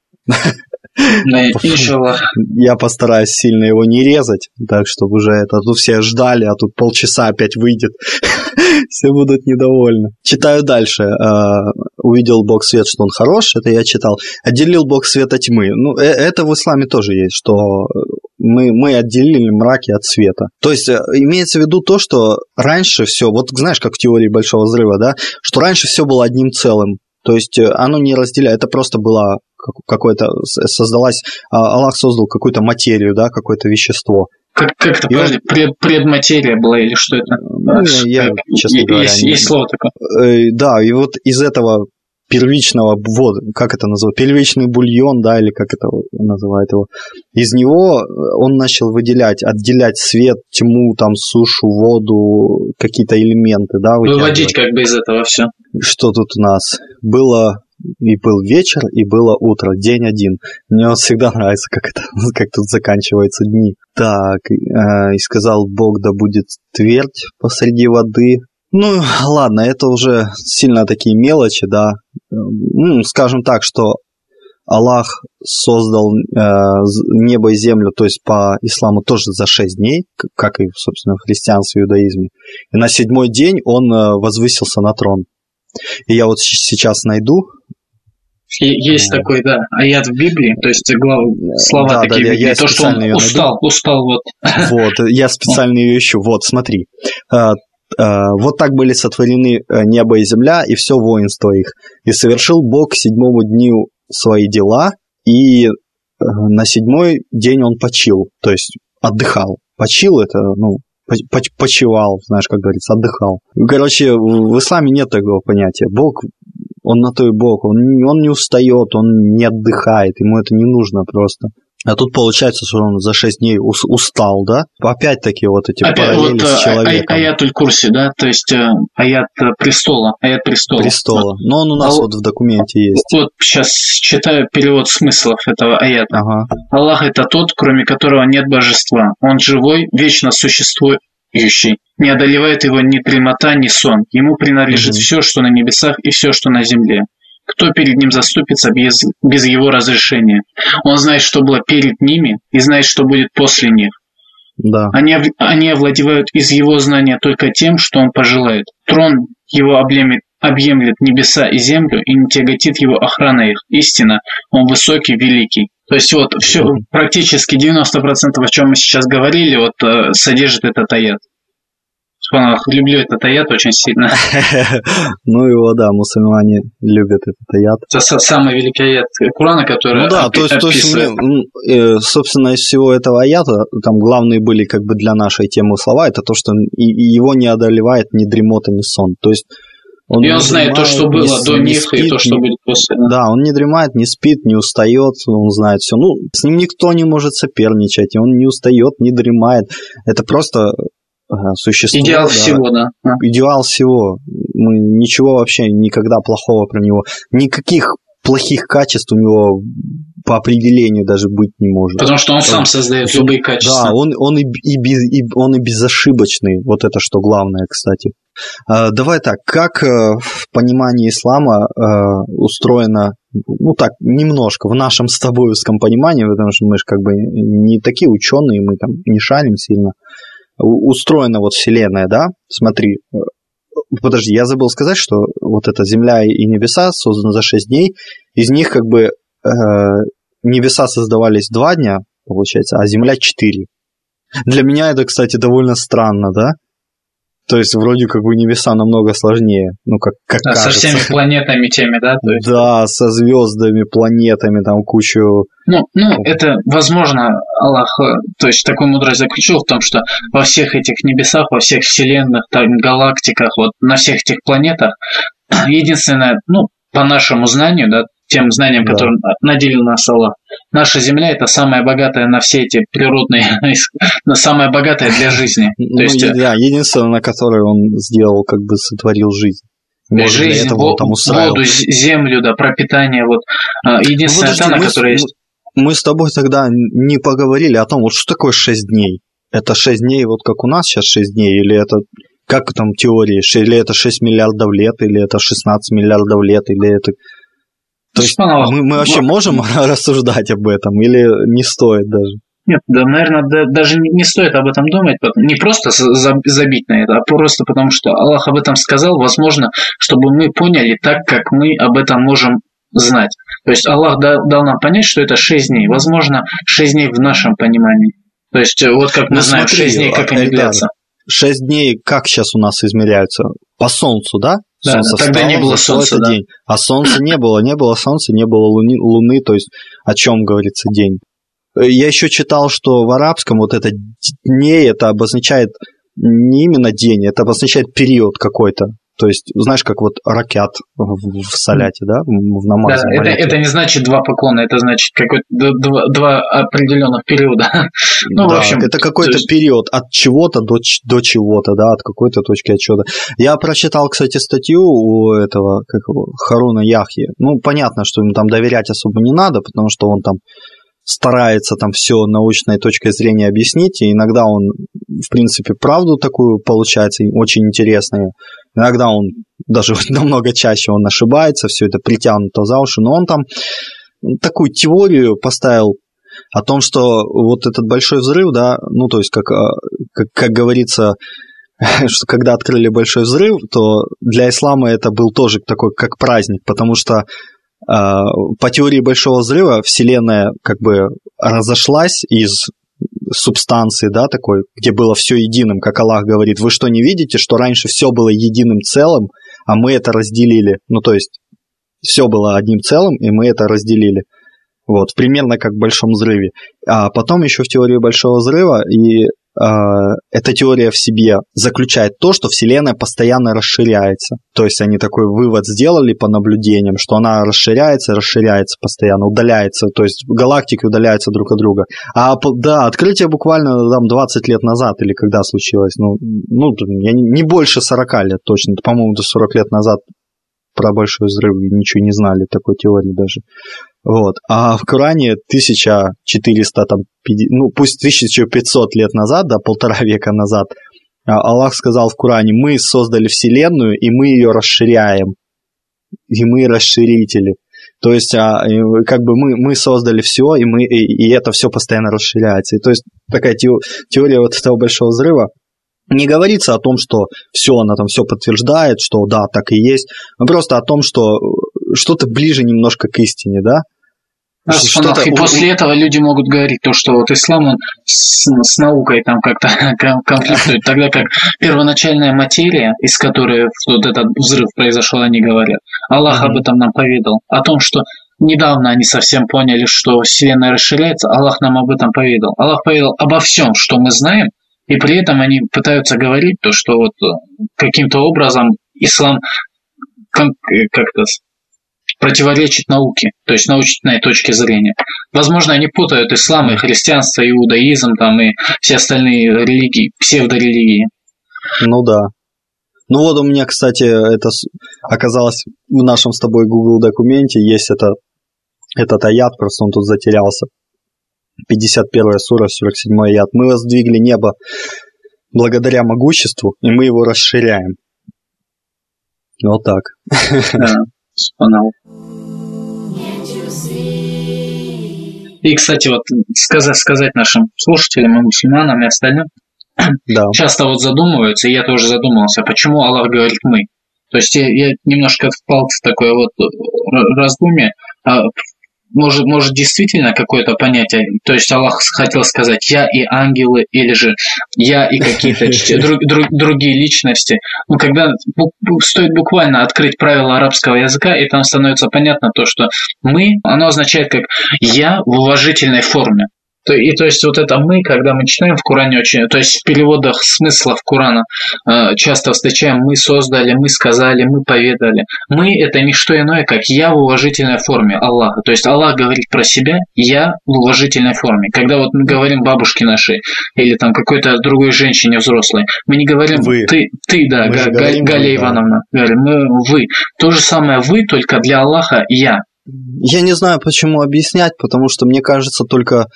Я постараюсь сильно его не резать, так чтобы уже это тут все ждали, а тут полчаса опять выйдет. все будут недовольны. Читаю дальше. А, увидел Бог свет, что он хорош, это я читал. Отделил Бог света тьмы. Ну, э, это в исламе тоже есть, что мы, мы отделили мраки от света. То есть э, имеется в виду то, что раньше все, вот знаешь, как в теории Большого Взрыва, да, что раньше все было одним целым. То есть э, оно не разделяет, это просто было какое-то, создалась, а, Аллах создал какую-то материю, да, какое-то вещество. Как, как это, подожди, пред, предматерия была или что это? Ну, я, честно говоря, есть, не... есть слово такое. Э, да, и вот из этого первичного, вот, как это называют, первичный бульон, да, или как это называют его, из него он начал выделять, отделять свет, тьму, там, сушу, воду, какие-то элементы, да, Выводить как бы из этого все. Что тут у нас? Было и был вечер, и было утро, день один. Мне вот всегда нравится, как это, как тут заканчиваются дни. Так, э, и сказал Бог, да будет твердь посреди воды, ну, ладно, это уже сильно такие мелочи, да. Ну, скажем так, что Аллах создал э, небо и землю, то есть по исламу тоже за шесть дней, как и, собственно, в христианстве и иудаизме. И на седьмой день он э, возвысился на трон. И я вот сейчас найду. Есть такой, да, аят в Библии, то есть глав... слова да, такие да, Библии, я то, что он устал, найду. устал, вот. Вот, я специально ее ищу, вот, смотри. Э, Э, вот так были сотворены э, небо и земля и все воинство их. И совершил Бог к седьмому дню свои дела, и э, на седьмой день он почил, то есть отдыхал. Почил это, ну, почивал, знаешь, как говорится, отдыхал. Короче, в исламе нет такого понятия. Бог, он на то и Бог, он, он не устает, он не отдыхает, ему это не нужно просто. А тут получается, что он за 6 дней устал, да? Опять-таки вот эти Опять, параллели вот, с э, человеком. А, аят курсе, да? То есть э, аят престола. Аят престола. Престола. Вот. Но он у нас а вот, вот в документе есть. Вот сейчас читаю перевод смыслов этого аята. Ага. Аллах это тот, кроме которого нет божества. Он живой, вечно существующий. Не одолевает его ни дремота, ни сон. Ему принадлежит угу. все, что на небесах и все, что на земле кто перед ним заступится без, без его разрешения. Он знает, что было перед ними, и знает, что будет после них. Да. Они, они овладевают из его знания только тем, что он пожелает. Трон его объемлет, объемлет небеса и землю и не тяготит его охрана их. Истина, он высокий, великий. То есть вот все, практически 90% о чем мы сейчас говорили, вот э, содержит этот аят. Субханаллах, люблю этот аят очень сильно. ну его, да, мусульмане любят этот аят. Это самый великий аят Курана, который Ну да, то есть, то есть мы, собственно, из всего этого аята, там главные были как бы для нашей темы слова, это то, что его не одолевает ни дремота, ни сон. То есть он и он знает то, что было не, до них, спит, и то, что будет после. Да, он не дремает, не спит, не устает, он знает все. Ну, с ним никто не может соперничать, и он не устает, не дремает. Это просто существо. Идеал да, всего, да. Идеал всего. Мы ничего вообще, никогда плохого про него. Никаких плохих качеств у него по определению даже быть не может. Потому что он сам создает он, любые качества. Да, он, он, и, и, без, и, он и безошибочный. Вот это что главное, кстати. А, давай так, как э, в понимании ислама э, устроено, ну так, немножко, в нашем с тобой понимании, потому что мы же как бы не такие ученые, мы там не шалим сильно, устроена вот Вселенная, да, смотри, подожди, я забыл сказать, что вот эта Земля и небеса созданы за 6 дней, из них как бы э, небеса создавались 2 дня, получается, а Земля 4. Для меня это, кстати, довольно странно, да? То есть вроде как бы небеса намного сложнее, ну как, как да, кажется. Со всеми планетами теми, да? То есть... Да, со звездами, планетами, там кучу... Ну, ну, это, возможно, Аллах, то есть такую мудрость заключил в том, что во всех этих небесах, во всех вселенных, там, галактиках, вот на всех этих планетах, единственное, ну, по нашему знанию, да, тем знанием, да. которым наделил нас Аллах. Наша Земля это самая богатая на все эти природные, самая богатая для жизни. Ну, То есть, э, да, единственное, на которой он сделал, как бы сотворил жизнь. Может, жизнь, во, там воду, землю, да, пропитание, вот. А, единственная ну, та, на которой есть. Мы с тобой тогда не поговорили о том, вот что такое 6 дней. Это 6 дней, вот как у нас сейчас 6 дней, или это как там теории, или это 6 миллиардов лет, или это 16 миллиардов лет, или это то есть мы, мы вообще можем рассуждать об этом или не стоит даже? Нет, да, наверное, да, даже не стоит об этом думать, не просто забить на это, а просто потому, что Аллах об этом сказал, возможно, чтобы мы поняли так, как мы об этом можем знать. То есть Аллах дал нам понять, что это 6 дней. Возможно, 6 дней в нашем понимании. То есть э, вот как мы ну, знаем смотри, 6 дней, как они длятся. 6 дней как сейчас у нас измеряются? По солнцу, да? Да, солнце тогда встало, не было солнца, да. день. А солнца не было, не было солнца, не было луны, луны, то есть о чем говорится день. Я еще читал, что в арабском вот это дней, это обозначает не именно день, это обозначает период какой-то. То есть, знаешь, как вот ракет в, в соляте, да, в намазе. Да, это, это не значит два поклона, это значит какой-то два, два определенных периода. ну, да, в общем, это какой-то есть... период от чего-то до, до чего-то, да, от какой-то точки отчета. Я прочитал, кстати, статью у этого, как его, Харуна Яхи. Ну, понятно, что ему там доверять особо не надо, потому что он там старается там все научной точкой зрения объяснить, и иногда он, в принципе, правду такую получается, очень интересную. Иногда он даже намного чаще он ошибается, все это притянуто за уши, но он там такую теорию поставил о том, что вот этот большой взрыв, да, ну то есть как, а, как, как говорится, что когда открыли большой взрыв, то для ислама это был тоже такой как праздник, потому что а, по теории Большого Взрыва Вселенная как бы разошлась из субстанции, да, такой, где было все единым, как Аллах говорит. Вы что, не видите, что раньше все было единым целым, а мы это разделили? Ну, то есть, все было одним целым, и мы это разделили. Вот, примерно как в Большом Взрыве. А потом еще в теории Большого Взрыва и эта теория в себе заключает то, что Вселенная постоянно расширяется. То есть они такой вывод сделали по наблюдениям, что она расширяется, расширяется постоянно, удаляется, то есть галактики удаляются друг от друга. А да, открытие буквально там 20 лет назад или когда случилось, ну, ну не больше 40 лет точно, по-моему, до 40 лет назад про большой взрыв ничего не знали, такой теории даже. Вот. А в Коране 1400, там, ну пусть 1500 лет назад, да, полтора века назад, а, Аллах сказал в Коране, мы создали Вселенную, и мы ее расширяем. И мы расширители. То есть, а, как бы мы, мы создали все, и, мы, и, и это все постоянно расширяется. И, то есть, такая теория вот этого большого взрыва, не говорится о том, что все, она там все подтверждает, что да, так и есть, но просто о том, что что-то ближе немножко к истине, да, что и после этого люди могут говорить то, что вот ислам он с, с наукой там как-то конфликтует, тогда как первоначальная материя, из которой вот этот взрыв произошел, они говорят. Аллах об этом нам поведал, о том, что недавно они совсем поняли, что Вселенная расширяется, Аллах нам об этом поведал. Аллах поведал обо всем, что мы знаем, и при этом они пытаются говорить то, что вот каким-то образом ислам как, как-то противоречит науке, то есть научной точке зрения. Возможно, они путают ислам и христианство, иудаизм там, и все остальные религии, псевдорелигии. Ну да. Ну вот у меня, кстати, это оказалось в нашем с тобой Google документе, есть это, этот аят, просто он тут затерялся. 51 сура, 47 аят. Мы воздвигли небо благодаря могуществу, и мы его расширяем. Вот так. Да фанал. И, кстати, вот сказать, сказать нашим слушателям и мусульманам и остальным, да. часто вот задумываются, и я тоже задумался, почему Аллах говорит «мы». То есть я, я немножко впал в такое вот раздумье, а может, может действительно какое-то понятие, то есть Аллах хотел сказать «я и ангелы» или же «я и какие-то друг, друг, другие личности». Но когда стоит буквально открыть правила арабского языка, и там становится понятно то, что «мы», оно означает как «я» в уважительной форме. То, и то есть вот это мы, когда мы читаем в Коране очень, то есть в переводах смыслов Корана э, часто встречаем мы создали, мы сказали, мы поведали. Мы это не что иное, как я в уважительной форме Аллаха. То есть Аллах говорит про себя, я в уважительной форме. Когда вот мы говорим бабушке нашей или там какой-то другой женщине взрослой, мы не говорим вы, ты, ты да, Га, Га, Галя Ивановна, говорим мы вы. То же самое вы, только для Аллаха я. Я не знаю, почему объяснять, потому что мне кажется, только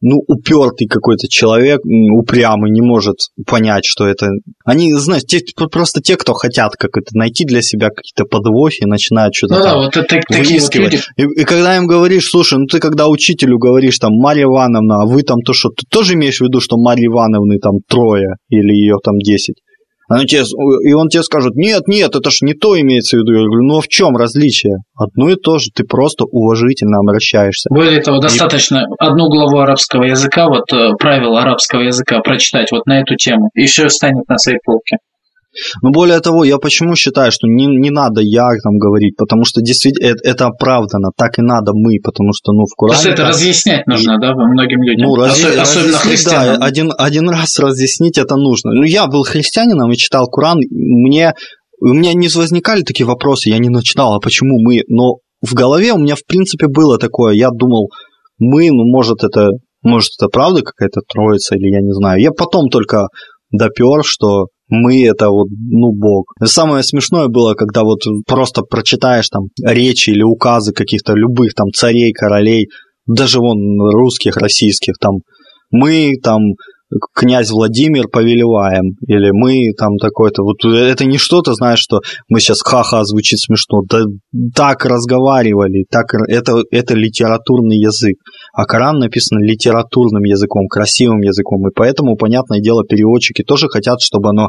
ну, упертый какой-то человек, упрямый, не может понять, что это... Они, знаешь, те, просто те, кто хотят как это найти для себя какие-то подвохи, начинают что-то ну, да, вот это, такие вот люди... и, и когда им говоришь, слушай, ну ты когда учителю говоришь, там, Марья Ивановна, а вы там то что, ты тоже имеешь в виду, что Марьи Ивановны там трое или ее там десять? Она тебе, и он тебе скажет, нет, нет, это ж не то имеется в виду. Я говорю, ну а в чем различие? Одно и то же, ты просто уважительно обращаешься. Более того, достаточно и... одну главу арабского языка, вот э, правила арабского языка прочитать вот на эту тему, и все станет на своей полке. Но более того, я почему считаю, что не, не надо я там говорить, потому что действительно это, это оправдано, так и надо мы, потому что ну в Коране... Просто это разъяснять нужно, да, многим людям, ну, раз, Осо- особенно христианам. Да, один, один раз разъяснить это нужно. Ну я был христианином и читал Коран, мне, у меня не возникали такие вопросы, я не начинал, а почему мы, но в голове у меня в принципе было такое, я думал, мы, ну может это, может это правда какая-то троица или я не знаю. Я потом только допер, что мы это вот, ну, Бог. Самое смешное было, когда вот просто прочитаешь там речи или указы каких-то любых там царей, королей, даже вон русских, российских, там мы там князь Владимир повелеваем, или мы там такой-то. Вот это не что-то, знаешь, что мы сейчас ха-ха звучит смешно. Да так разговаривали, так это, это литературный язык. А Коран написан литературным языком, красивым языком. И поэтому, понятное дело, переводчики тоже хотят, чтобы оно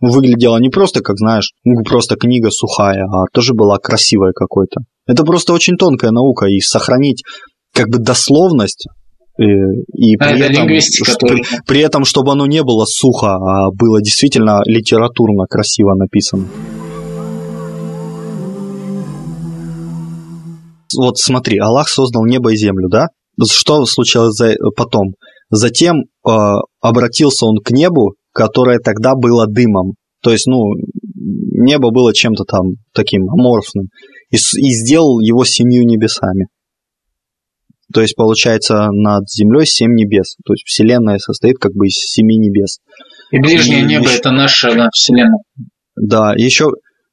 выглядело не просто, как знаешь, ну, просто книга сухая, а тоже была красивая какой-то. Это просто очень тонкая наука, и сохранить как бы дословность и а, при, этом, при, при этом, чтобы оно не было сухо, а было действительно литературно красиво написано. Вот смотри, Аллах создал небо и землю, да? Что случилось потом? Затем э, обратился он к небу, которое тогда было дымом. То есть, ну, небо было чем-то там таким аморфным. И, и сделал его семью небесами. То есть, получается, над Землей семь небес. То есть, Вселенная состоит как бы из семи небес. И ближнее и небо еще... – это наша да, Вселенная. Да, еще,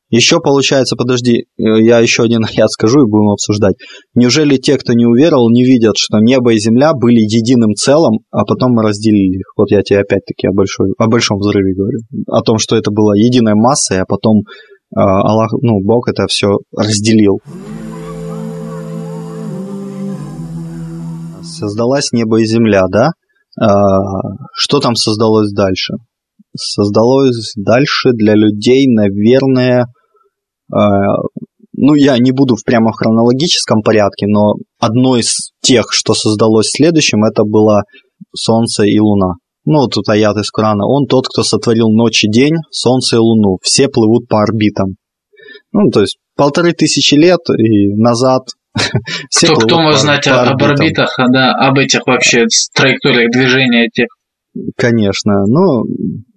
еще получается, подожди, я еще один аят скажу и будем обсуждать. Неужели те, кто не уверовал, не видят, что небо и земля были единым целым, а потом мы разделили их? Вот я тебе опять-таки о, большой, о большом взрыве говорю. О том, что это было единой массой, а потом э, Аллах, ну, Бог это все разделил. Создалась небо и земля, да? А, что там создалось дальше? Создалось дальше для людей, наверное, а, ну, я не буду в прямо хронологическом порядке, но одно из тех, что создалось следующим, это было Солнце и Луна. Ну, тут аят из Корана. Он тот, кто сотворил ночь и день, Солнце и Луну. Все плывут по орбитам. Ну, то есть полторы тысячи лет и назад кто, кто может знать об орбитах, да, об этих вообще траекториях движения этих? Конечно. Ну,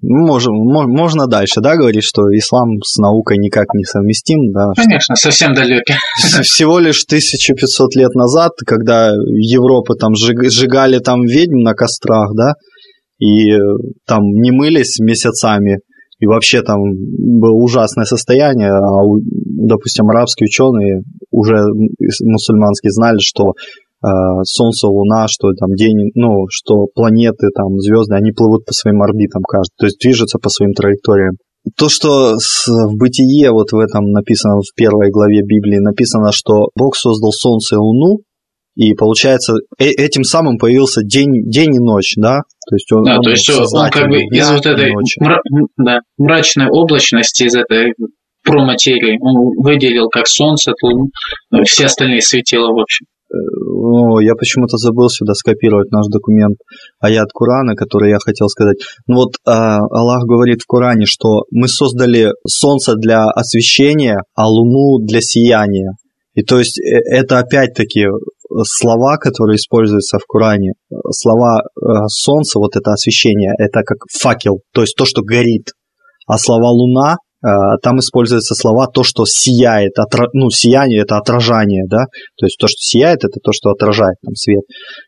можем, можно дальше, да, говорить, что ислам с наукой никак не совместим, да. Конечно, совсем далекий. Всего лишь 1500 лет назад, когда Европа там сжигали там ведьм на кострах, да, и там не мылись месяцами, и вообще там было ужасное состояние, а, допустим, арабские ученые уже мусульманские знали, что э, Солнце, Луна, что там день, ну, что планеты, там, звезды, они плывут по своим орбитам каждый, то есть движутся по своим траекториям. То, что в бытие вот в этом написано в первой главе Библии, написано, что Бог создал Солнце и Луну, И получается, э этим самым появился день, день и ночь, да? То есть он, да, он, то есть он как бы из вот этой мра- да, мрачной облачности, из этой проматерии, он выделил как солнце, то все остальные светила, в общем. О, я почему-то забыл сюда скопировать наш документ аят Курана, который я хотел сказать. Ну вот а, Аллах говорит в Коране, что мы создали солнце для освещения, а луну для сияния. И то есть э, это опять-таки слова, которые используются в Коране. Слова э, солнца, вот это освещение, это как факел, то есть то, что горит. А слова луна Э, там используются слова то, что сияет, отра... ну, сияние это отражание, да, то есть то, что сияет, это то, что отражает там свет.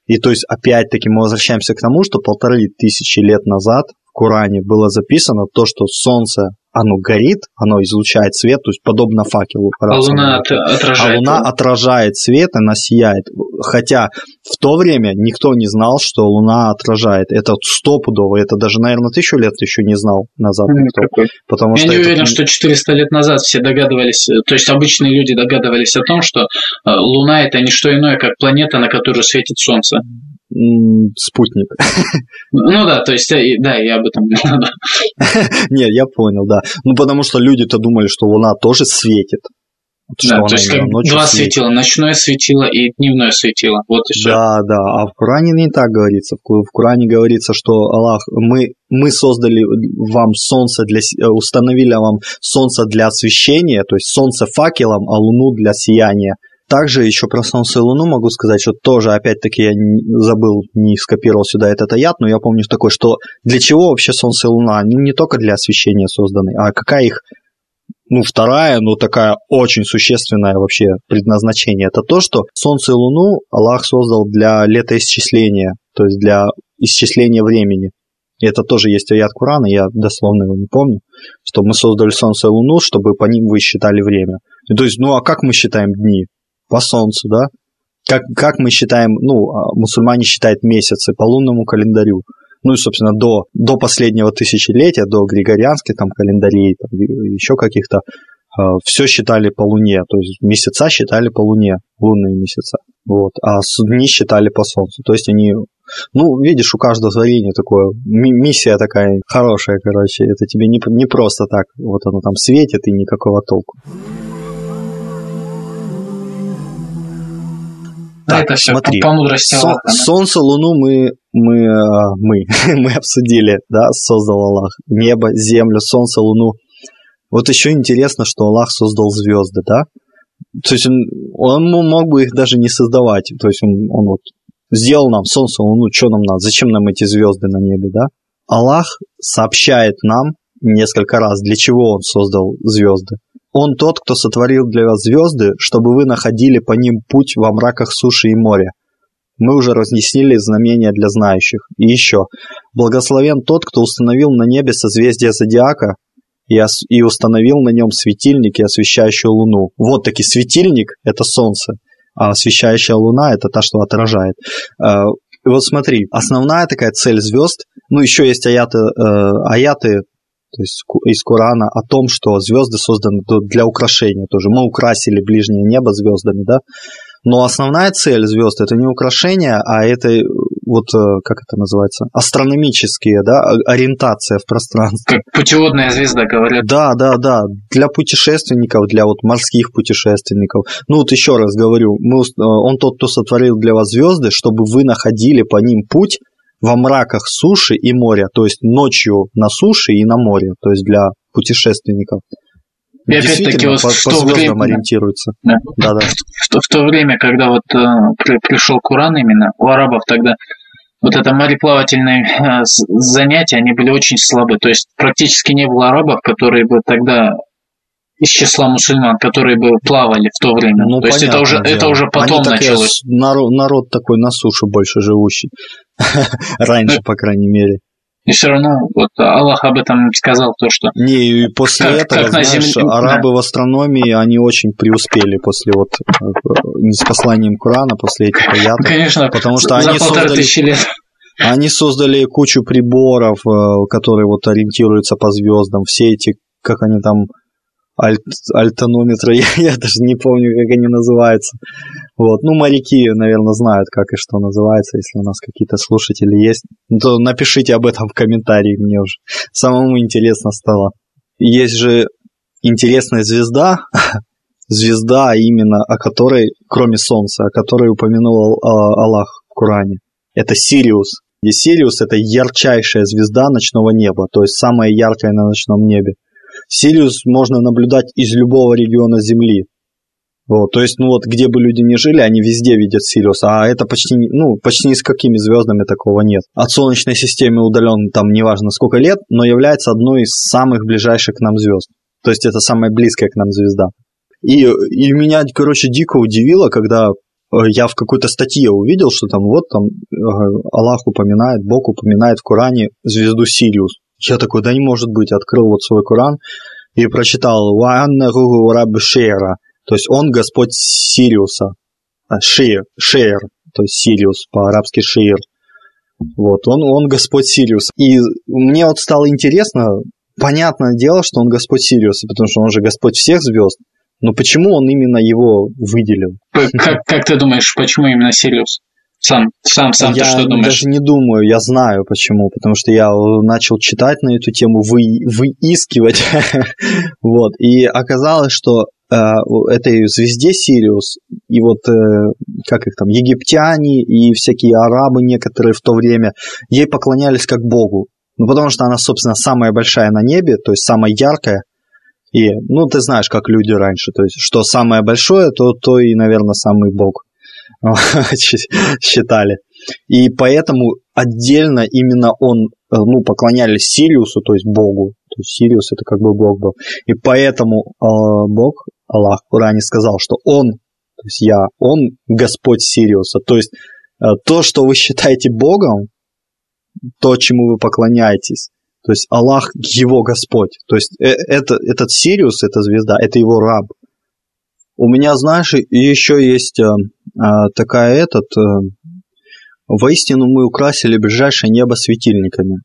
И то есть опять-таки мы возвращаемся к тому, что полторы тысячи лет назад Коране было записано то, что солнце оно горит, оно излучает свет, то есть подобно факелу. А луна отражает. А луна отражает свет, она сияет. Хотя в то время никто не знал, что луна отражает. Это стопудово, это даже, наверное, тысячу лет еще не знал назад никто. Какой? Потому Я что не это... уверен, что 400 лет назад все догадывались, то есть обычные люди догадывались о том, что э, луна это не что иное, как планета, на которую светит солнце спутник. Ну да, то есть, э, да, я об этом Нет, я понял, да. Ну, потому что люди-то думали, что Луна тоже светит. Да, то есть как два светила, ночное светило и дневное светило. Вот все. Да, да, а в Коране не так говорится. В Коране говорится, что Аллах, мы, мы создали вам солнце для, э, установили вам солнце для освещения, то есть солнце факелом, а луну для сияния. Также еще про Солнце и Луну могу сказать, что тоже, опять-таки, я забыл, не скопировал сюда этот аят, но я помню такое, что для чего вообще Солнце и Луна? Они не только для освещения созданы, а какая их ну, вторая, но такая очень существенное вообще предназначение, это то, что Солнце и Луну Аллах создал для летоисчисления, то есть для исчисления времени. И это тоже есть аят Курана, я дословно его не помню, что мы создали Солнце и Луну, чтобы по ним вы считали время. То есть, ну а как мы считаем дни? По солнцу, да? Как, как мы считаем, ну, а, мусульмане считают месяцы по лунному календарю. Ну и, собственно, до, до последнего тысячелетия, до григорианских там календарей, там, еще каких-то, э, все считали по луне. То есть месяца считали по луне, лунные месяца. Вот. А дни считали по солнцу. То есть они ну, видишь, у каждого творения такое, миссия такая хорошая, короче, это тебе не, не просто так, вот оно там светит и никакого толку. Так, это все смотри, по, мудрости Сол, Солнце, Луну мы, мы, а, мы, мы обсудили, да, создал Аллах. Небо, землю, Солнце, Луну. Вот еще интересно, что Аллах создал звезды, да? То есть он, он мог бы их даже не создавать. То есть он, он вот сделал нам Солнце, Луну, что нам надо? Зачем нам эти звезды на небе, да? Аллах сообщает нам несколько раз, для чего он создал звезды. Он тот, кто сотворил для вас звезды, чтобы вы находили по ним путь во мраках суши и моря. Мы уже разъяснили знамения для знающих. И еще. Благословен тот, кто установил на небе созвездие зодиака и, ос- и установил на нем светильники, освещающую луну. Вот таки светильник – это солнце, а освещающая луна – это та, что отражает. Э, вот смотри, основная такая цель звезд, ну еще есть аяты, э, аяты то есть из Корана о том, что звезды созданы для украшения тоже. Мы украсили ближнее небо звездами, да. Но основная цель звезд это не украшение, а это вот э, как это называется, астрономические, да, ориентация в пространстве. Как путеводная звезда, говорят. Да, да, да, для путешественников, для вот морских путешественников. Ну вот еще раз говорю, мы, э, он тот, кто сотворил для вас звезды, чтобы вы находили по ним путь во мраках суши и моря, то есть ночью на суше и на море, то есть для путешественников. И опять-таки вот по, в то время ориентируются. Да, да, да. В, в, в то время, когда вот э, при, пришел Куран именно, у арабов тогда вот это мореплавательные э, занятия, они были очень слабы. То есть практически не было арабов, которые бы тогда из числа мусульман, которые бы плавали в то время. Ну, То есть это уже, это уже потом Они началось. Народ, народ такой на суше больше живущий. Раньше, по крайней мере. И все равно, вот Аллах об этом сказал то, что... Не, и после как, этого, как знаешь, земле... арабы да. в астрономии, они очень преуспели после вот не с посланием Корана, после этих аятов. Конечно, потому что они создали, лет. они создали кучу приборов, э, которые вот ориентируются по звездам, все эти, как они там, альт, альтонометры, я, я даже не помню, как они называются. Вот, ну, моряки, наверное, знают, как и что называется, если у нас какие-то слушатели есть. То напишите об этом в комментарии, мне уже самому интересно стало. Есть же интересная звезда, звезда именно, о которой, кроме Солнца, о которой упомянул а, Аллах в Коране. Это Сириус. И Сириус – это ярчайшая звезда ночного неба, то есть самая яркая на ночном небе. Сириус можно наблюдать из любого региона Земли. Вот, то есть, ну вот, где бы люди ни жили, они везде видят Сириус, а это почти, ну, почти ни с какими звездами такого нет. От Солнечной системы удален там неважно сколько лет, но является одной из самых ближайших к нам звезд. То есть это самая близкая к нам звезда. И, и меня, короче, дико удивило, когда э, я в какой-то статье увидел, что там вот там э, Аллах упоминает, Бог упоминает в Коране звезду Сириус. Я такой, да не может быть, открыл вот свой Коран и прочитал «وأنه رب الشعرى», то есть он Господь Сириуса, а, Шир, Шер, то есть Сириус, по-арабски Шир. Вот, он, он Господь Сириус. И мне вот стало интересно, понятное дело, что он Господь Сириуса, потому что он же Господь всех звезд. Но почему он именно его выделил? Как, как ты думаешь, почему именно Сириус? Сам, сам, сам я ты что думаешь? даже не думаю, я знаю почему, потому что я начал читать на эту тему, вы, выискивать, вот, и оказалось, что э, этой звезде Сириус, и вот, э, как их там, египтяне и всякие арабы некоторые в то время, ей поклонялись как богу, ну, потому что она, собственно, самая большая на небе, то есть самая яркая, и, ну, ты знаешь, как люди раньше, то есть, что самое большое, то, то и, наверное, самый бог. считали. И поэтому отдельно именно он, э, ну, поклонялись Сириусу, то есть Богу. То есть Сириус это как бы Бог был. И поэтому э, Бог, Аллах в Коране сказал, что он, то есть я, он Господь Сириуса. То есть э, то, что вы считаете Богом, то, чему вы поклоняетесь, то есть Аллах его Господь. То есть э, это, этот Сириус, эта звезда, это его раб. У меня, знаешь, еще есть э, такая этот... Э, воистину мы украсили ближайшее небо светильниками.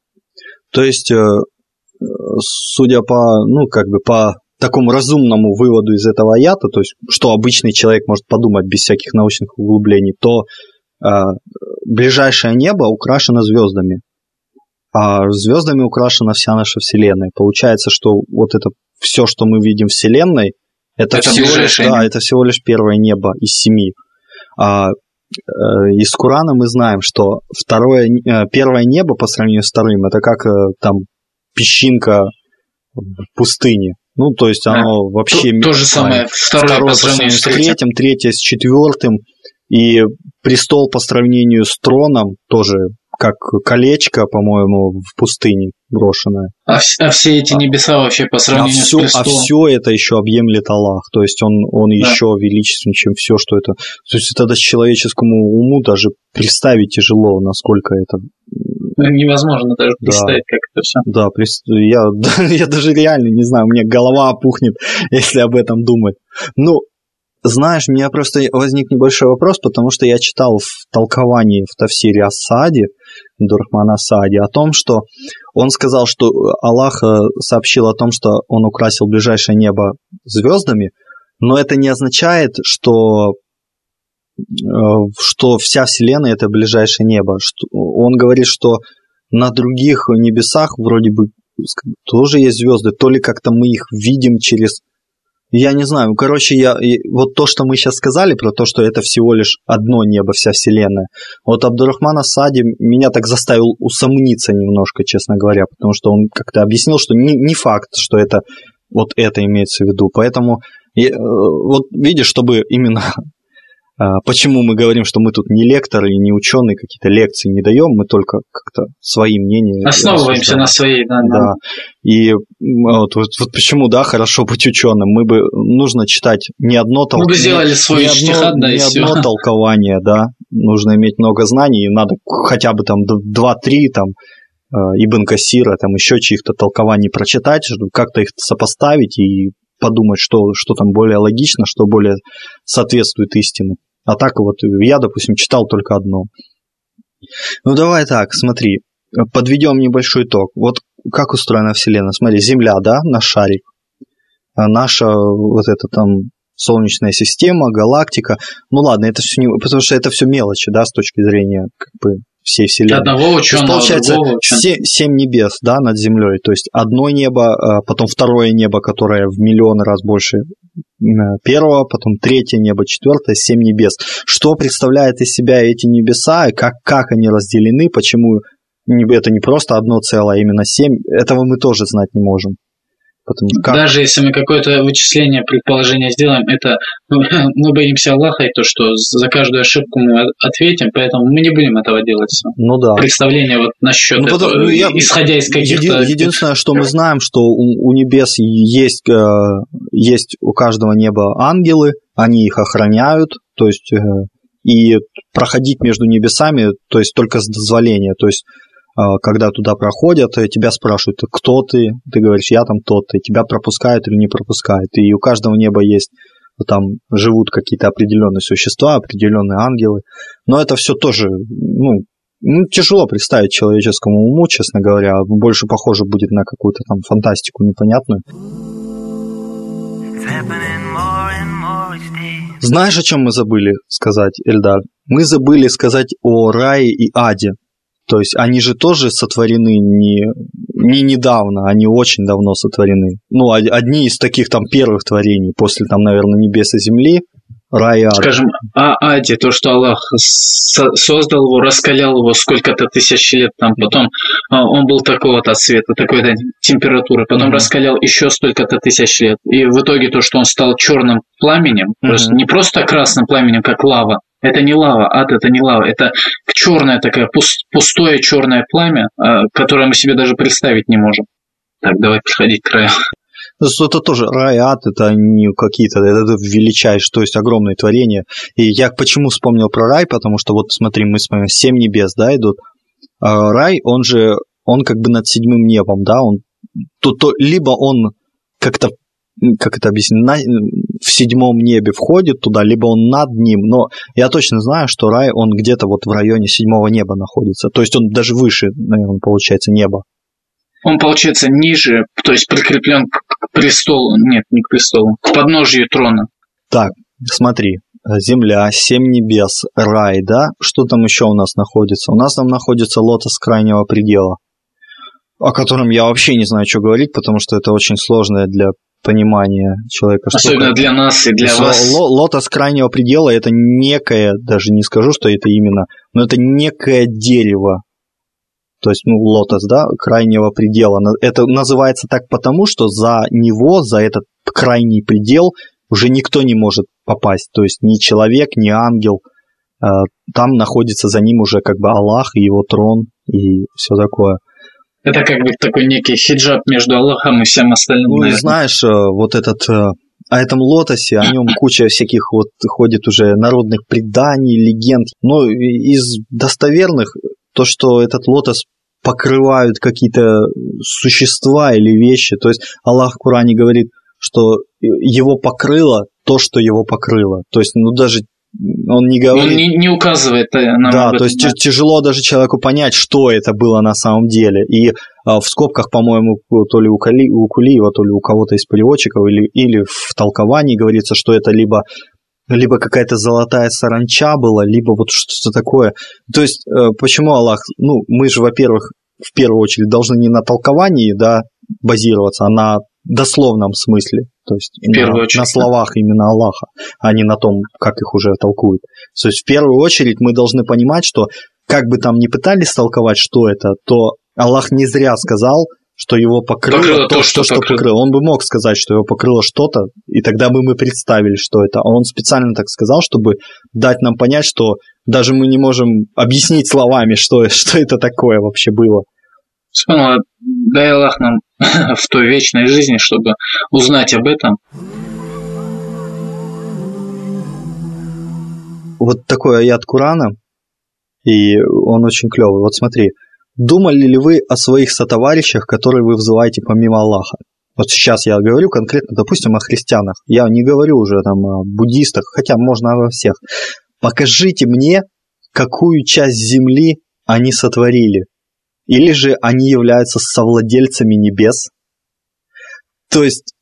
То есть, э, судя по, ну, как бы по такому разумному выводу из этого аята, то есть, что обычный человек может подумать без всяких научных углублений, то э, ближайшее небо украшено звездами. А звездами украшена вся наша Вселенная. Получается, что вот это все, что мы видим в Вселенной – это, это всего лишь, да, это всего лишь первое небо из семи. А, э, из Курана мы знаем, что второе, э, первое небо по сравнению с вторым, это как э, там песчинка в пустыне. Ну, то есть оно а, вообще... То, то же самое, второе, второе по сравнению с третьим, третье с четвертым, и престол по сравнению с троном тоже как колечко, по-моему, в пустыне брошенное. А, а все эти небеса вообще по сравнению а все, с престолом? А все это еще объемлет Аллах, то есть он, он да. еще величественнее, чем все, что это... То есть это даже человеческому уму даже представить тяжело, насколько это... Ну, невозможно даже представить, да. как это все. Да, я, я даже реально не знаю, у меня голова опухнет, если об этом думать. Ну, знаешь, у меня просто возник небольшой вопрос, потому что я читал в толковании в Тавсире Асади, Дурахмана Асади, о том, что он сказал, что Аллах э, сообщил о том, что он украсил ближайшее небо звездами, но это не означает, что э, что вся Вселенная это ближайшее небо. Он говорит, что на других небесах вроде бы тоже есть звезды, то ли как-то мы их видим через я не знаю, короче, я, вот то, что мы сейчас сказали про то, что это всего лишь одно небо, вся Вселенная, вот Абдурахман Асади меня так заставил усомниться немножко, честно говоря, потому что он как-то объяснил, что не, не факт, что это вот это имеется в виду. Поэтому, я, э, вот видишь, чтобы именно почему мы говорим, что мы тут не лекторы и не ученые, какие-то лекции не даем, мы только как-то свои мнения. Основываемся на своей, да. Да. И вот, вот, вот почему, да, хорошо быть ученым. Мы бы нужно читать не одно толкование. Мы бы сделали свой не штихат, одно, да, все. одно толкование, да. Нужно иметь много знаний, и надо хотя бы там два-три там а, Ибн Кассира, там еще чьих-то толкований прочитать, чтобы как-то их сопоставить и подумать, что, что там более логично, что более соответствует истине. А так вот я, допустим, читал только одно. Ну давай так, смотри, подведем небольшой итог. Вот как устроена Вселенная? Смотри, Земля, да, наш шарик. А наша вот эта там Солнечная система, галактика. Ну ладно, это все не... Потому что это все мелочи, да, с точки зрения как бы всей Вселенной. Одного ученого, получается, другого ученого. Семь, семь небес, да, над Землей. То есть одно небо, а потом второе небо, которое в миллион раз больше первого, потом третье небо, четвертое, семь небес. Что представляет из себя эти небеса, как, как они разделены, почему это не просто одно целое, а именно семь, этого мы тоже знать не можем. Потому как... Даже если мы какое-то вычисление, предположение сделаем, это мы боимся Аллаха и то, что за каждую ошибку мы ответим, поэтому мы не будем этого делать. Ну да. Представление вот насчет ну, этого, ну, я, исходя из каких-то... Еди, единственное, что мы знаем, что у, у небес есть, э, есть у каждого неба ангелы, они их охраняют, то есть э, и проходить между небесами, то есть только с дозволения, то есть когда туда проходят, тебя спрашивают, кто ты, ты говоришь, я там тот, и тебя пропускают или не пропускают. И у каждого неба есть там живут какие-то определенные существа, определенные ангелы. Но это все тоже, ну, ну, тяжело представить человеческому уму, честно говоря. Больше похоже будет на какую-то там фантастику непонятную. Знаешь, о чем мы забыли сказать, Эльдар? Мы забыли сказать о рае и аде. То есть они же тоже сотворены не, не недавно, они очень давно сотворены. Ну, одни из таких там первых творений, после там, наверное, небес и земли, рай и ад. Скажем, а Аде, то, что Аллах создал его, раскалял его сколько-то тысяч лет, там, потом а, он был такого-то цвета, такой-то температуры, потом mm-hmm. раскалял еще столько-то тысяч лет. И в итоге то, что он стал черным пламенем, mm-hmm. просто, не просто красным пламенем, как лава, это не лава, ад это не лава, это черное такое пустое черное пламя, а, которое мы себе даже представить не можем. Так, давай подходить к краю. Это тоже рай, ад, это не какие-то, это величайшее, то есть огромное творение. И я почему вспомнил про рай, потому что вот смотри, мы с вами семь небес, да, идут. А рай, он же, он как бы над седьмым небом, да, он то, то либо он как-то как это объяснить, на, в седьмом небе входит туда, либо он над ним, но я точно знаю, что рай, он где-то вот в районе седьмого неба находится, то есть он даже выше, наверное, получается, неба. Он, получается, ниже, то есть прикреплен к престолу, нет, не к престолу, к подножию трона. Так, смотри, Земля, семь небес, рай, да? Что там еще у нас находится? У нас там находится лотос крайнего предела, о котором я вообще не знаю, что говорить, потому что это очень сложное для понимания человека. Особенно для нас и для вас. Лотос крайнего предела это некое, даже не скажу, что это именно, но это некое дерево. То есть, ну, лотос, да, крайнего предела. Это называется так потому, что за него, за этот крайний предел уже никто не может попасть. То есть ни человек, ни ангел. А, там находится за ним уже как бы Аллах и его трон и все такое. Это как бы такой некий хиджаб между Аллахом и всем остальным. Ну, наверное. знаешь, э, вот этот э, о этом лотосе, о нем куча всяких вот ходит уже народных преданий, легенд. Но из достоверных то, что этот лотос покрывают какие-то существа или вещи. То есть Аллах в Коране говорит, что его покрыло то, что его покрыло. То есть, ну даже он не говорит... Он не, не указывает э, нам Да, то есть тяжело даже человеку понять, что это было на самом деле. И а, в скобках, по-моему, то ли у, Кали, у Кулиева, то ли у кого-то из переводчиков, или, или в толковании говорится, что это либо либо какая-то золотая саранча была, либо вот что-то такое. То есть, э, почему Аллах, ну, мы же, во-первых, в первую очередь должны не на толковании, да, базироваться, а на дословном смысле, то есть на, на словах именно Аллаха, а не на том, как их уже толкуют. То есть в первую очередь мы должны понимать, что как бы там ни пытались толковать, что это, то Аллах не зря сказал, что его покрыло, покрыло то, то, что, что покрыло. покрыло. Он бы мог сказать, что его покрыло что-то, и тогда бы мы представили, что это. А он специально так сказал, чтобы дать нам понять, что даже мы не можем объяснить словами, что, что это такое вообще было. Вспомнила, дай Аллах нам в той вечной жизни, чтобы узнать об этом. Вот такой аят Курана, и он очень клевый. Вот смотри, думали ли вы о своих сотоварищах, которые вы взываете помимо Аллаха? Вот сейчас я говорю конкретно, допустим, о христианах. Я не говорю уже там о буддистах, хотя можно обо всех. Покажите мне, какую часть земли они сотворили или же они являются совладельцами небес. То есть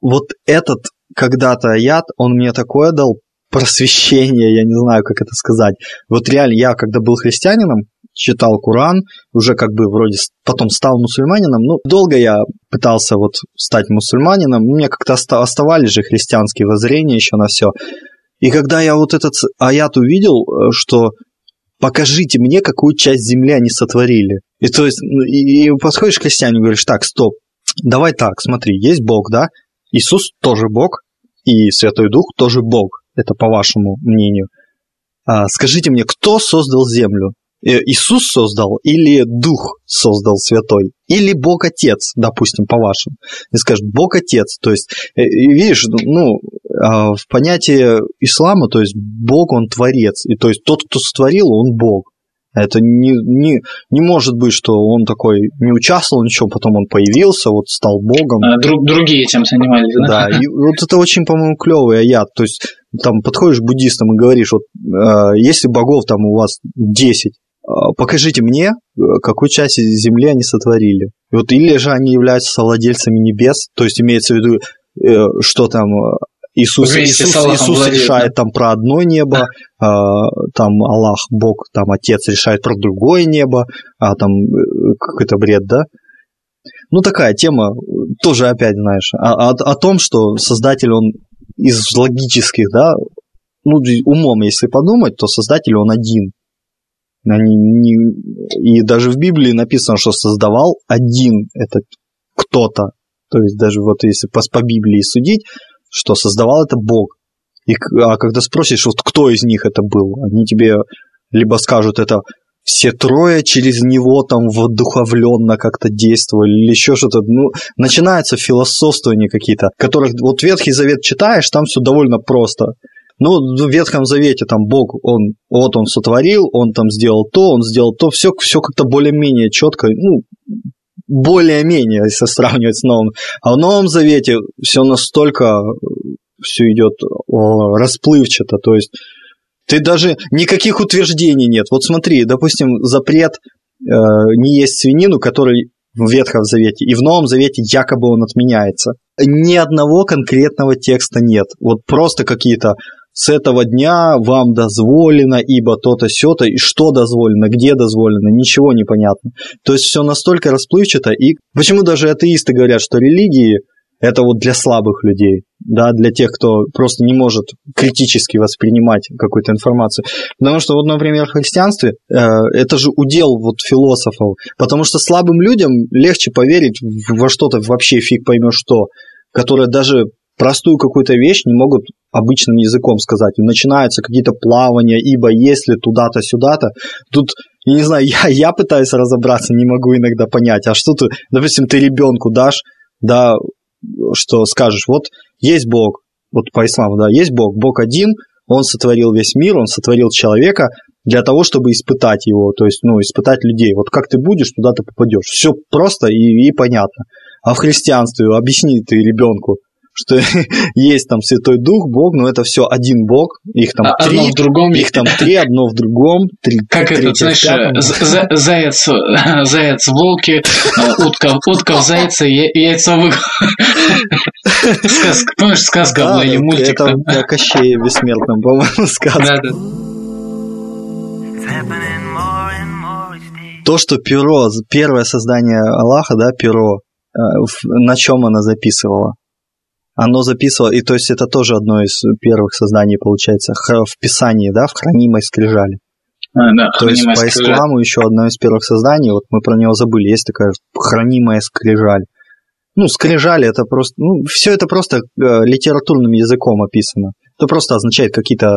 вот этот когда-то аят, он мне такое дал просвещение, я не знаю, как это сказать. Вот реально, я когда был христианином, читал Куран, уже как бы вроде потом стал мусульманином. Ну, долго я пытался вот стать мусульманином, у меня как-то оставались же христианские воззрения еще на все. И когда я вот этот аят увидел, э, что покажите мне, какую часть земли они сотворили. И то есть, ну, и, и подходишь к христианину и говоришь, так, стоп, давай так, смотри, есть Бог, да? Иисус тоже Бог, и Святой Дух тоже Бог. Это по вашему мнению. А, скажите мне, кто создал землю? Э, Иисус создал или Дух создал Святой? Или Бог Отец, допустим, по-вашему? И скажет, Бог Отец. То есть, э, видишь, ну, а, в понятии ислама, то есть Бог, Он Творец. И то есть тот, кто сотворил, Он Бог. Это не, не, не может быть, что он такой не участвовал ничего, потом он появился, вот стал богом. А друг, другие этим занимались, да? Да, и вот это очень, по-моему, клевый аят. То есть там подходишь к буддистам и говоришь, вот э, если богов там у вас 10, э, покажите мне, э, какую часть земли они сотворили. Вот или же они являются совладельцами небес, то есть имеется в виду, э, что там Иисус, Иисус, Иисус решает там про одно небо, э, там Аллах, Бог, там Отец решает про другое небо, а там э, какой-то бред, да? Ну, такая тема, тоже опять, знаешь, о, о, о том, что Создатель, он из логических, да, ну, умом, если подумать, то Создатель, он один. Они не... И даже в Библии написано, что создавал один этот кто-то. То есть даже вот если по, по Библии судить, что создавал это Бог. И, а когда спросишь, вот кто из них это был, они тебе либо скажут, это все трое через него там вдуховленно как-то действовали или еще что-то. Ну, начинается философствование какие-то, которых вот Ветхий Завет читаешь, там все довольно просто. Ну, в Ветхом Завете там Бог, он, вот он сотворил, он там сделал то, он сделал то, все, все как-то более-менее четко, ну, более-менее, если сравнивать с Новым. А в Новом Завете все настолько все идет расплывчато, то есть ты даже никаких утверждений нет. Вот смотри, допустим, запрет э, не есть свинину, который в Ветхом Завете, и в Новом Завете якобы он отменяется. Ни одного конкретного текста нет. Вот просто какие-то с этого дня вам дозволено, ибо то-то, сё-то, и что дозволено, где дозволено, ничего не понятно. То есть все настолько расплывчато, и почему даже атеисты говорят, что религии это вот для слабых людей, да, для тех, кто просто не может критически воспринимать какую-то информацию. Потому что вот, например, в христианстве э, это же удел вот философов, потому что слабым людям легче поверить во что-то вообще фиг поймешь что, которое даже простую какую-то вещь не могут обычным языком сказать. И начинаются какие-то плавания, ибо если туда-то, сюда-то. Тут, я не знаю, я, я пытаюсь разобраться, не могу иногда понять. А что ты, допустим, ты ребенку дашь, да, что скажешь, вот есть Бог, вот по исламу, да, есть Бог, Бог один, он сотворил весь мир, он сотворил человека для того, чтобы испытать его, то есть, ну, испытать людей. Вот как ты будешь, туда ты попадешь. Все просто и, и понятно. А в христианстве объясни ты ребенку, что есть там Святой Дух, Бог, но это все один Бог, их там а, три, одно в другом, их там три, одно в другом, три, как три, это, знаешь, за, заяц, заяц в волке, э, утка, утка в зайце, яйца в Сказка, помнишь, сказка была или мультик? Это о Кощее бессмертном, по-моему, сказка. Да, да. То, что перо, первое создание Аллаха, да, перо, э, на чем она записывала? Оно записывало, и то есть это тоже одно из первых созданий, получается, в Писании, да, в хранимой скрижали. А, да, то есть по исламу еще одно из первых созданий, вот мы про него забыли, есть такая хранимая скрижаль. Ну, скрижали это просто, ну, все это просто э, литературным языком описано. Это просто означает какие-то э,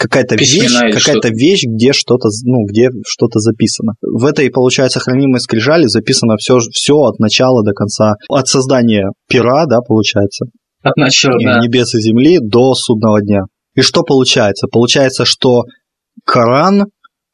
какая-то вещь, какая-то вещь, где что-то, ну, где что-то записано. В этой, получается, хранимой скрижали записано все, все от начала до конца, от создания пера, да, получается. От начала, да. Небес и земли до судного дня. И что получается? Получается, что Коран,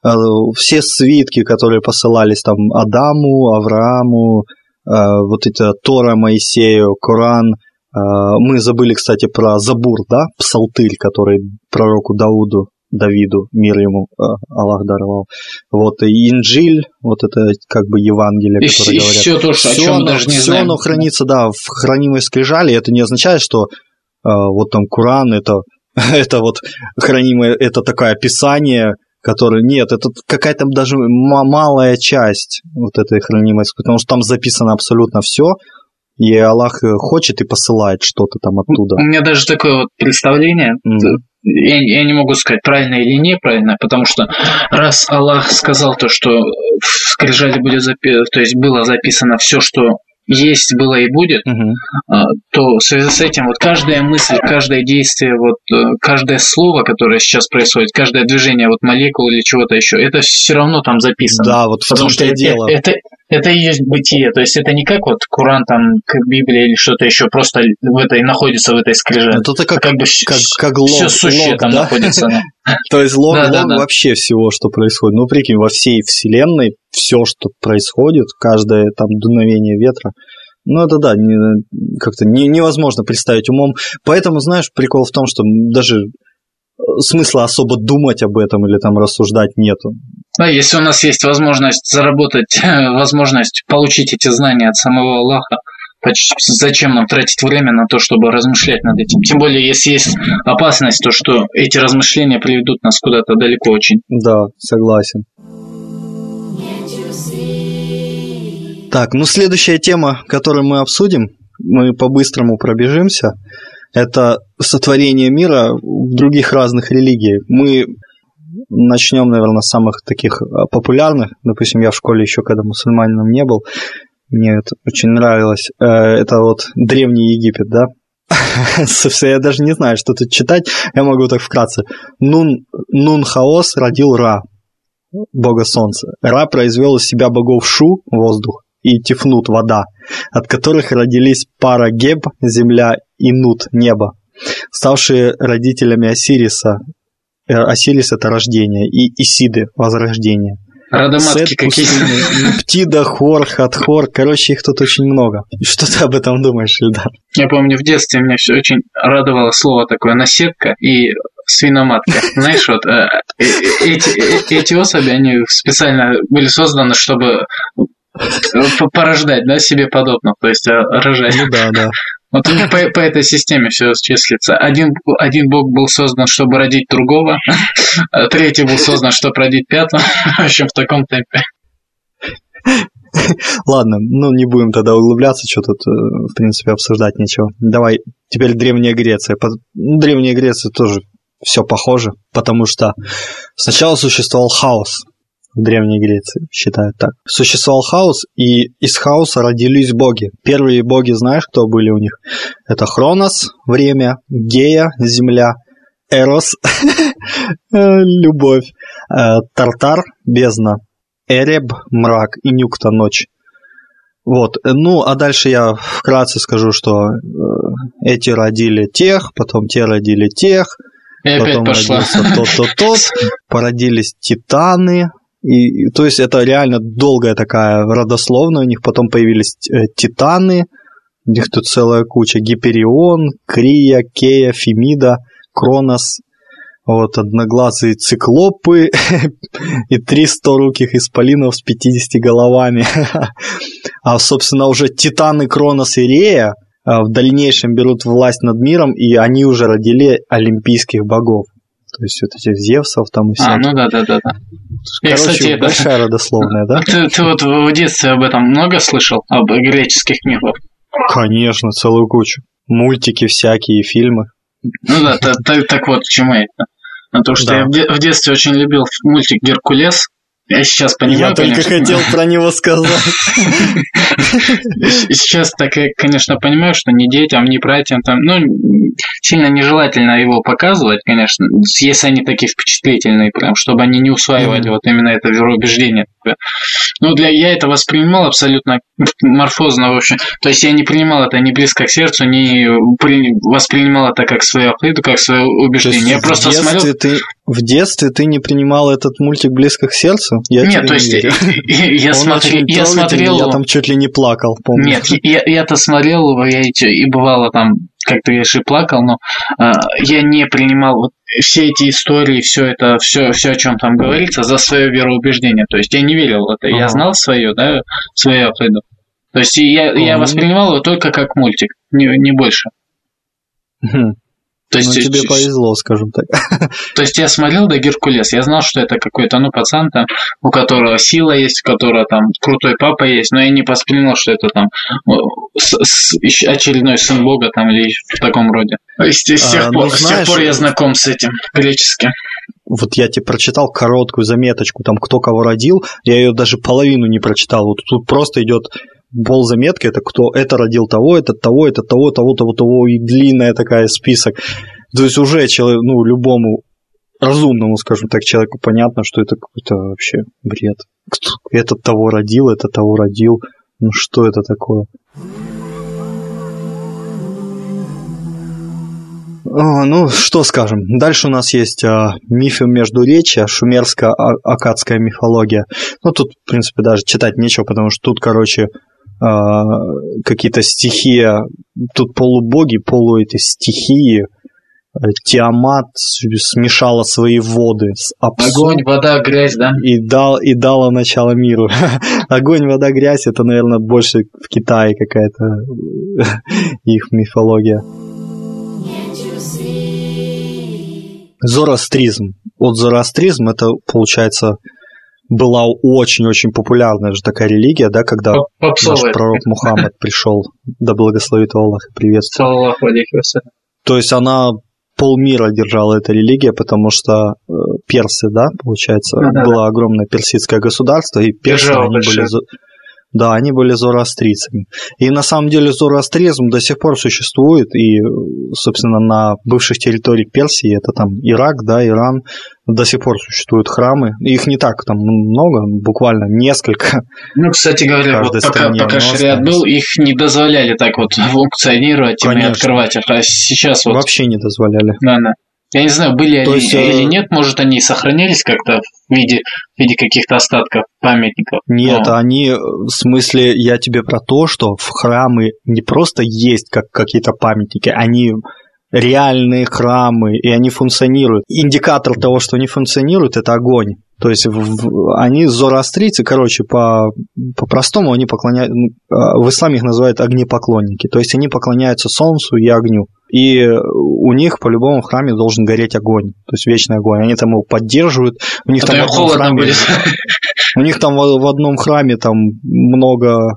э, все свитки, которые посылались там Адаму, Аврааму, э, вот это Тора Моисею, Коран – мы забыли, кстати, про Забур, да, псалтырь, который пророку Дауду Давиду, мир ему э, Аллах даровал. Вот и Инджиль, вот это как бы Евангелие, И, которое и говорят. все то, что, о чем оно, даже не всё знаем. оно хранится, да, в хранимой скрижали. Это не означает, что э, вот там Куран это, это вот хранимое, это такое описание, которое... Нет, это какая-то даже ма- малая часть вот этой хранимой, потому что там записано абсолютно все, и Аллах э, хочет и посылает что-то там оттуда. У меня даже такое вот представление, Мгм. я, я не могу сказать, правильно или неправильно, потому что раз Аллах сказал то, что в скрижали будет запи- то есть было записано все, что есть, было и будет, а, то в связи с этим вот каждая мысль, каждое действие, вот э, каждое слово, которое сейчас происходит, каждое движение вот молекул или чего-то еще, это все равно там записано. Да, вот Потому что это, дело. это, это и есть бытие. То есть это не как вот Куран, там, как Библия или что-то еще, просто в этой находится в этой скрижали. Вот это А как, как бы как, как лог, все сущее лог, там да? находится. да. То есть лог, Да, да, лог да. вообще всего, что происходит. Ну, прикинь, во всей вселенной все, что происходит, каждое там дуновение ветра, ну, это да, не- как-то не- невозможно представить умом. Поэтому, знаешь, прикол в том, что даже э, смысла особо думать об этом или там рассуждать нету. Да, если у нас есть возможность заработать, возможность получить эти знания от самого Аллаха, зачем нам тратить время на то, чтобы размышлять над этим? Тем более, если есть опасность, то что эти размышления приведут нас куда-то далеко очень. Да, согласен. Так, ну следующая тема, которую мы обсудим, мы по-быстрому пробежимся, это сотворение мира в других разных религиях. Мы начнем, наверное, с самых таких а, популярных. Допустим, я в школе еще когда мусульманином не был, мне это очень нравилось. Э, Это вот Древний Египет, да? Собственно, я даже не знаю, что тут читать. Я могу так вкратце. Нун, Нун Хаос родил Ра, бога солнца. Ра произвел из себя богов Шу, воздух, и Тифнут, вода, от которых родились пара Геб, земля, и Нут, небо, ставшие родителями Осириса. Э, Осирис – это рождение, и Исиды – возрождение. Радоматки Сет, какие Пусейн, Птида, Хор, Хатхор. Короче, их тут очень много. Что ты об этом думаешь, Ильдар? Я помню, в детстве меня все очень радовало слово такое наседка и свиноматка. Знаешь, вот э, э, эти, э, эти особи, они специально были созданы, чтобы порождать, да, себе подобных, то есть рожать. Ну да, да. Вот по, по этой системе все числится. Один, один бог был создан, чтобы родить другого, а третий был создан, чтобы родить пятого. В общем, в таком темпе. Ладно, ну не будем тогда углубляться, что тут, э, в принципе, обсуждать нечего. Давай, теперь Древняя Греция. Ну, Древняя Греция тоже все похоже, потому что сначала существовал хаос в Древней Греции, считают так. Существовал хаос, и из хаоса родились боги. Первые боги, знаешь, кто были у них? Это Хронос, время, Гея, земля, Эрос, любовь, э, Тартар, бездна, Эреб, мрак и Нюкта, ночь. Вот, ну, а дальше я вкратце скажу, что э, эти родили тех, потом те родили тех, И потом родился тот, тот, тот, породились титаны, и, то есть это реально долгая такая родословная, у них потом появились э, титаны, у них тут целая куча, Гиперион, Крия, Кея, Фемида, Кронос, вот, одноглазые циклопы и три руких исполинов с 50 головами. А, собственно, уже Титаны, Кронос и Рея а, в дальнейшем берут власть над миром, и они уже родили олимпийских богов. То есть вот этих Зевсов там и А, всяких. ну да, да, да, да. Короче, кстати, это- большая родословная, да? Ты, ты вот в детстве об этом много слышал? Об греческих мифах? Конечно, целую кучу. Мультики всякие, фильмы. Ну да, та- та- так вот, к чему это. На то, что Да. я в детстве очень любил мультик Геркулес. Я сейчас понимаю, Я только конечно. хотел про него сказать. Сейчас так я, конечно, понимаю, что ни детям, ни братьям там, ну, сильно нежелательно его показывать, конечно, если они такие впечатлительные, прям, чтобы они не усваивали вот именно это вероубеждение. Ну, для я это воспринимал абсолютно морфозно, в общем. То есть я не принимал это ни близко к сердцу, не при- воспринимал это как свою акиду, как свое убеждение. Я просто смотрел. ты В детстве ты не принимал этот мультик близко к сердцу? Я Нет, то есть я, смотри, я смотрел... Я там чуть ли не плакал, помню. Нет, я, я-то смотрел его, я и бывало там, как ты говоришь, и плакал, но э, я не принимал вот все эти истории, все это, все, все, о чем там говорится, за свое вероубеждение. То есть я не верил в это. Я знал свое, да, свое пойду. То есть я, я воспринимал его только как мультик, не, не больше. То есть, ну, тебе повезло, скажем так. То есть я смотрел до Геркулес, я знал, что это какой-то, ну, пацан там, у которого сила есть, у которого там крутой папа есть, но я не воспринял, что это там с, с, очередной сын бога там или в таком роде. То есть с тех, а, пор, ну, знаешь, с тех пор я знаком с этим греческим. Вот я тебе прочитал короткую заметочку, там, кто кого родил, я ее даже половину не прочитал. Вот тут просто идет пол заметки, это кто это родил того, это того, это того, того, того, того, и длинная такая список. То есть уже человек, ну, любому разумному, скажем так, человеку понятно, что это какой-то вообще бред. Кто, этот того родил, это того родил. Ну что это такое? О, ну, что скажем. Дальше у нас есть а, мифы междуречия, шумерско-акадская мифология. Ну, тут, в принципе, даже читать нечего, потому что тут, короче, а, какие-то стихии, тут полубоги, полу эти стихии, Тиамат смешала свои воды с Апсу. Огонь, вода, грязь, да? И, дал, и дала начало миру. Огонь, вода, грязь это, наверное, больше в Китае какая-то их мифология. Зороастризм. Вот зороастризм это, получается, была очень-очень популярная же такая религия, да, когда Попсовая. наш пророк Мухаммад пришел, да благословит Аллах и приветствует. То есть она полмира держала эта религия, потому что э, персы, да, получается, да, было огромное персидское государство, и персы, Держава они большая. были да, они были зороастрийцами. И на самом деле зороастризм до сих пор существует, и, собственно, на бывших территориях Персии, это там Ирак, да, Иран, до сих пор существуют храмы. Их не так там много, буквально несколько. Ну, кстати говоря, вот пока, пока шариат был, их не дозволяли так вот функционировать и открывать. А сейчас вот... Вообще не дозволяли. Да, да. Я не знаю, были То они есть, или э, нет, может, они сохранились как-то в виде, в виде каких-то остатков памятников. Нет, но... они, э, в смысле, я тебе про то, что в храмы не просто есть как какие-то памятники, они реальные храмы, и они функционируют. Индикатор того, что они функционируют, это огонь. То есть в, они зороастрийцы, короче, по, по-простому они поклоняются, а, в исламе их называют огнепоклонники. То есть они поклоняются солнцу и огню. И у них по-любому в храме должен гореть огонь, то есть вечный огонь. Они там его поддерживают. У них а там одном храме, будет. У них там в одном храме там много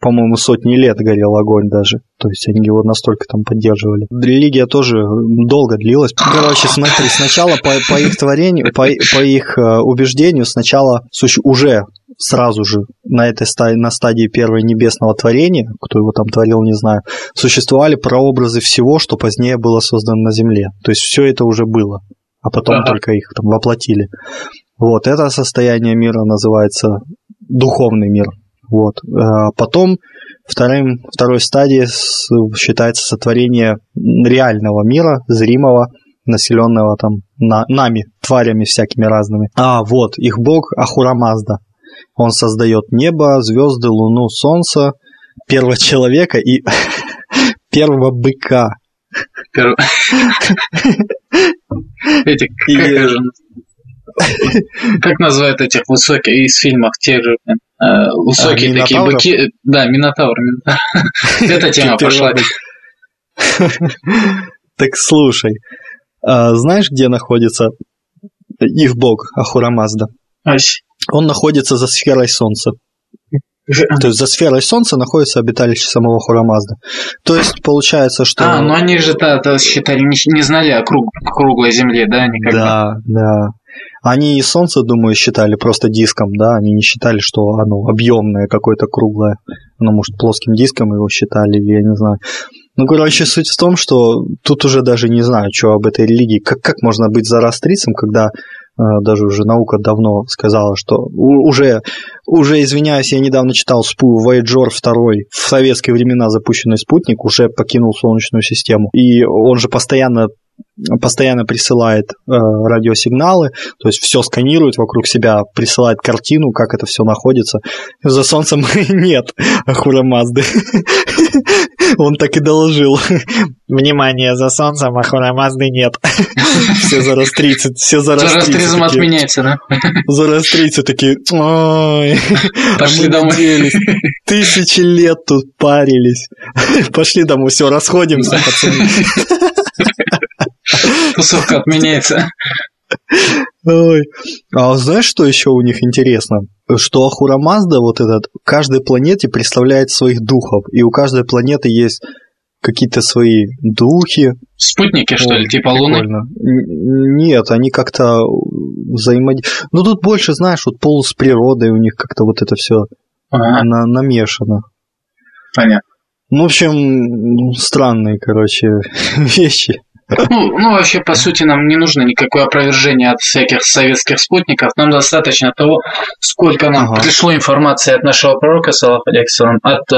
по-моему, сотни лет горел огонь даже. То есть они его настолько там поддерживали. Религия тоже долго длилась. Короче, смотри, сначала по, по их творению, по, по их э, убеждению, сначала уже сразу же на этой стадии, на стадии первого небесного творения, кто его там творил, не знаю, существовали прообразы всего, что позднее было создано на Земле. То есть все это уже было, а потом ага. только их там воплотили. Вот, это состояние мира называется духовный мир. Вот. А потом вторым, второй стадией считается сотворение реального мира, зримого, населенного там на, нами, тварями всякими разными. А, вот, их бог Ахурамазда. Он создает небо, звезды, луну, солнце, первого человека и первого быка. Эти, как называют этих высоких из фильмов тех же Э, высокие а, такие быки. Да, Минотавр. Эта тема пошла. Так слушай, а знаешь, где находится их бог Ахурамазда? Он находится за сферой Солнца. То есть за сферой Солнца находится обиталище самого Хурамазда. То есть получается, что... А, ну они же да, да, считали, не, не знали о круг, круглой Земле, да, никогда? Да, да. Они и Солнце, думаю, считали просто диском, да, они не считали, что оно объемное какое-то круглое. Оно, может, плоским диском его считали, или я не знаю. Ну, короче, суть в том, что тут уже даже не знаю, что об этой религии. Как, как можно быть зарастрицем, когда э, даже уже наука давно сказала, что у, уже уже, извиняюсь, я недавно читал спу Voyager 2, в советские времена запущенный спутник, уже покинул Солнечную систему. И он же постоянно постоянно присылает э, радиосигналы, то есть все сканирует вокруг себя, присылает картину, как это все находится. За Солнцем нет Ахура Мазды. Он так и доложил. Внимание, за Солнцем Ахура Мазды нет. Все за раз 30, все за раз 30. За раз 30 отменяется, да? За раз 30 такие, ой, Пошли домой. Тысячи лет тут парились. Пошли домой, все, расходимся, пацаны. Тусовка отменяется. Ой. А знаешь, что еще у них интересно? Что Ахура Мазда, вот этот, каждой планете представляет своих духов, и у каждой планеты есть какие-то свои духи. Спутники, что ли, типа Луны? Нет, они как-то взаимодействуют. Ну, тут больше, знаешь, вот пол с природой у них как-то вот это все ага. на намешано. Понятно. Ну, в общем, странные, короче, вещи. Ну, ну, вообще, по сути, нам не нужно никакое опровержение от всяких советских спутников. Нам достаточно того, сколько нам ага. пришло информации от нашего пророка, саллаху от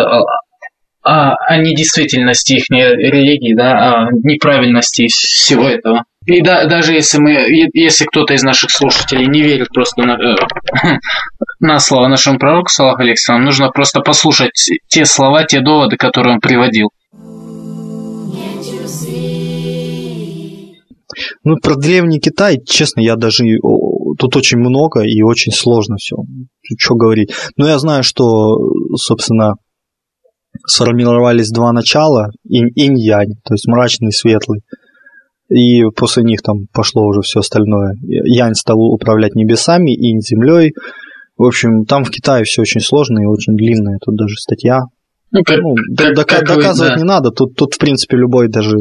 а, о, недействительности их религии, да, о неправильности всего этого. И да, даже если мы, если кто-то из наших слушателей не верит просто на, э, на слово нашему пророку, саллаху алейкум, нужно просто послушать те слова, те доводы, которые он приводил. Ну, про древний Китай, честно, я даже... Тут очень много и очень сложно все. Что говорить. Но я знаю, что, собственно, сформировались два начала, инь-янь, то есть мрачный и светлый. И после них там пошло уже все остальное. Янь стал управлять небесами, инь землей. В общем, там в Китае все очень сложно и очень длинная. Тут даже статья ну, как, ну, как, как доказывать вы, да. не надо. Тут, тут, в принципе, любой даже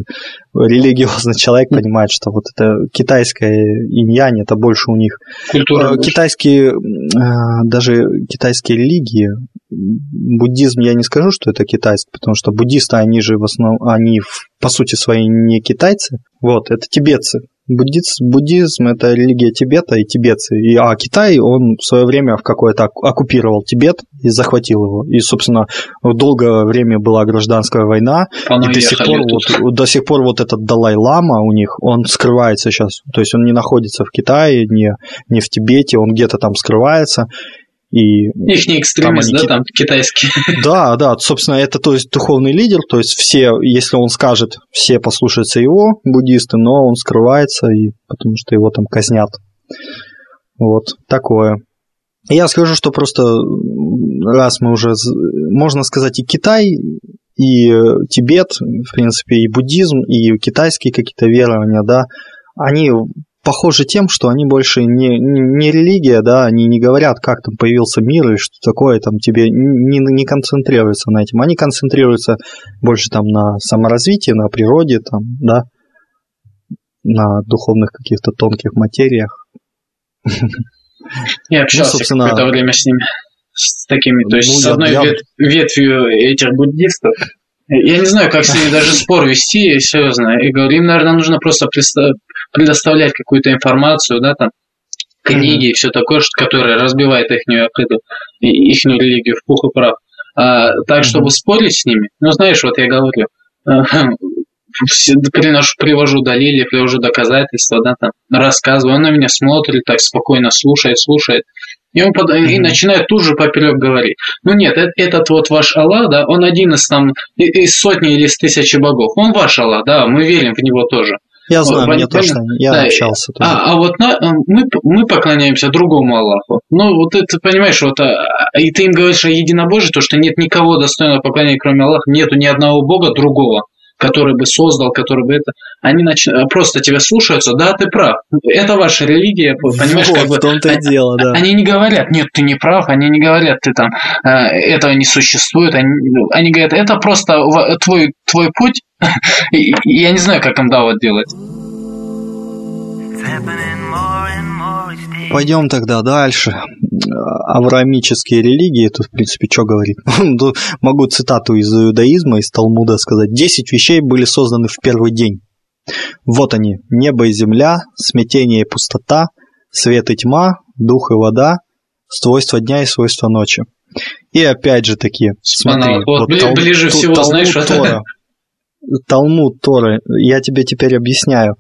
религиозный человек понимает, что вот это китайское инь-янь, это больше у них. Культура. Э, китайские, э, даже китайские религии, буддизм я не скажу, что это китайский, потому что буддисты, они же в основном, они по сути своей не китайцы, вот, это тибетцы. Буддизм, буддизм – это религия Тибета и тибетцы. И, а Китай, он в свое время в какое-то оккупировал Тибет и захватил его. И, собственно, долгое время была гражданская война. и до сих, пор, вот, до сих пор вот этот Далай-Лама у них, он скрывается сейчас. То есть он не находится в Китае, не, не в Тибете, он где-то там скрывается. И Их не экстремист, там да, там китайский. Да, да, собственно, это то есть духовный лидер, то есть все, если он скажет, все послушаются его, буддисты, но он скрывается, и, потому что его там казнят. Вот, такое. Я скажу, что просто раз мы уже, можно сказать, и Китай, и Тибет, в принципе, и буддизм, и китайские какие-то верования, да, они похожи тем, что они больше не, не религия, да, они не говорят, как там появился мир и что такое, там тебе не, не концентрируются на этом. Они концентрируются больше там на саморазвитии, на природе, там, да, на духовных каких-то тонких материях. Я общался ну, собственно, какое-то время с ними, с такими, то есть ну, с одной я... ветвью этих буддистов, я не знаю, как с ними даже спор вести, серьезно. И говорю, им, наверное, нужно просто предоставлять какую-то информацию, да, там, книги и все такое, что, которое разбивает их их религию в пух и прав. А, так, чтобы спорить с ними, ну, знаешь, вот я говорю, приношу, привожу далили, привожу доказательства, да, там, рассказываю, он на меня смотрит, так спокойно слушает, слушает. И он под... mm-hmm. и начинает тут же поперек говорить. Ну нет, этот, этот вот ваш Аллах, да, он один из там из сотни или из тысячи богов. Он ваш Аллах, да, мы верим в него тоже. Я знаю, вот, мне точно, я да, общался тоже. А, а вот на, мы, мы поклоняемся другому Аллаху. Ну, вот это, понимаешь, вот, а, и ты им говоришь о единобожии, то, что нет никого достойного поклонения, кроме Аллаха, нету ни одного Бога другого который бы создал, который бы это, они нач... просто тебя слушаются, да, ты прав. Это ваша религия, понимаешь, вот, как бы. В том-то и дело, да. Они не говорят, нет, ты не прав, они не говорят, ты там, э, этого не существует, они, они говорят, это просто твой, твой путь, я не знаю, как им давать делать. Пойдем тогда дальше. Авраамические религии, тут, в принципе, что говорить? Могу цитату из иудаизма, из Талмуда сказать. Десять вещей были созданы в первый день. Вот они. Небо и земля, смятение и пустота, свет и тьма, дух и вода, свойства дня и свойства ночи. И опять же таки, смотри, вот, вот бли, тал, ближе всего, Талмуд знаешь, Тора, Талмуд Тора, я тебе теперь объясняю,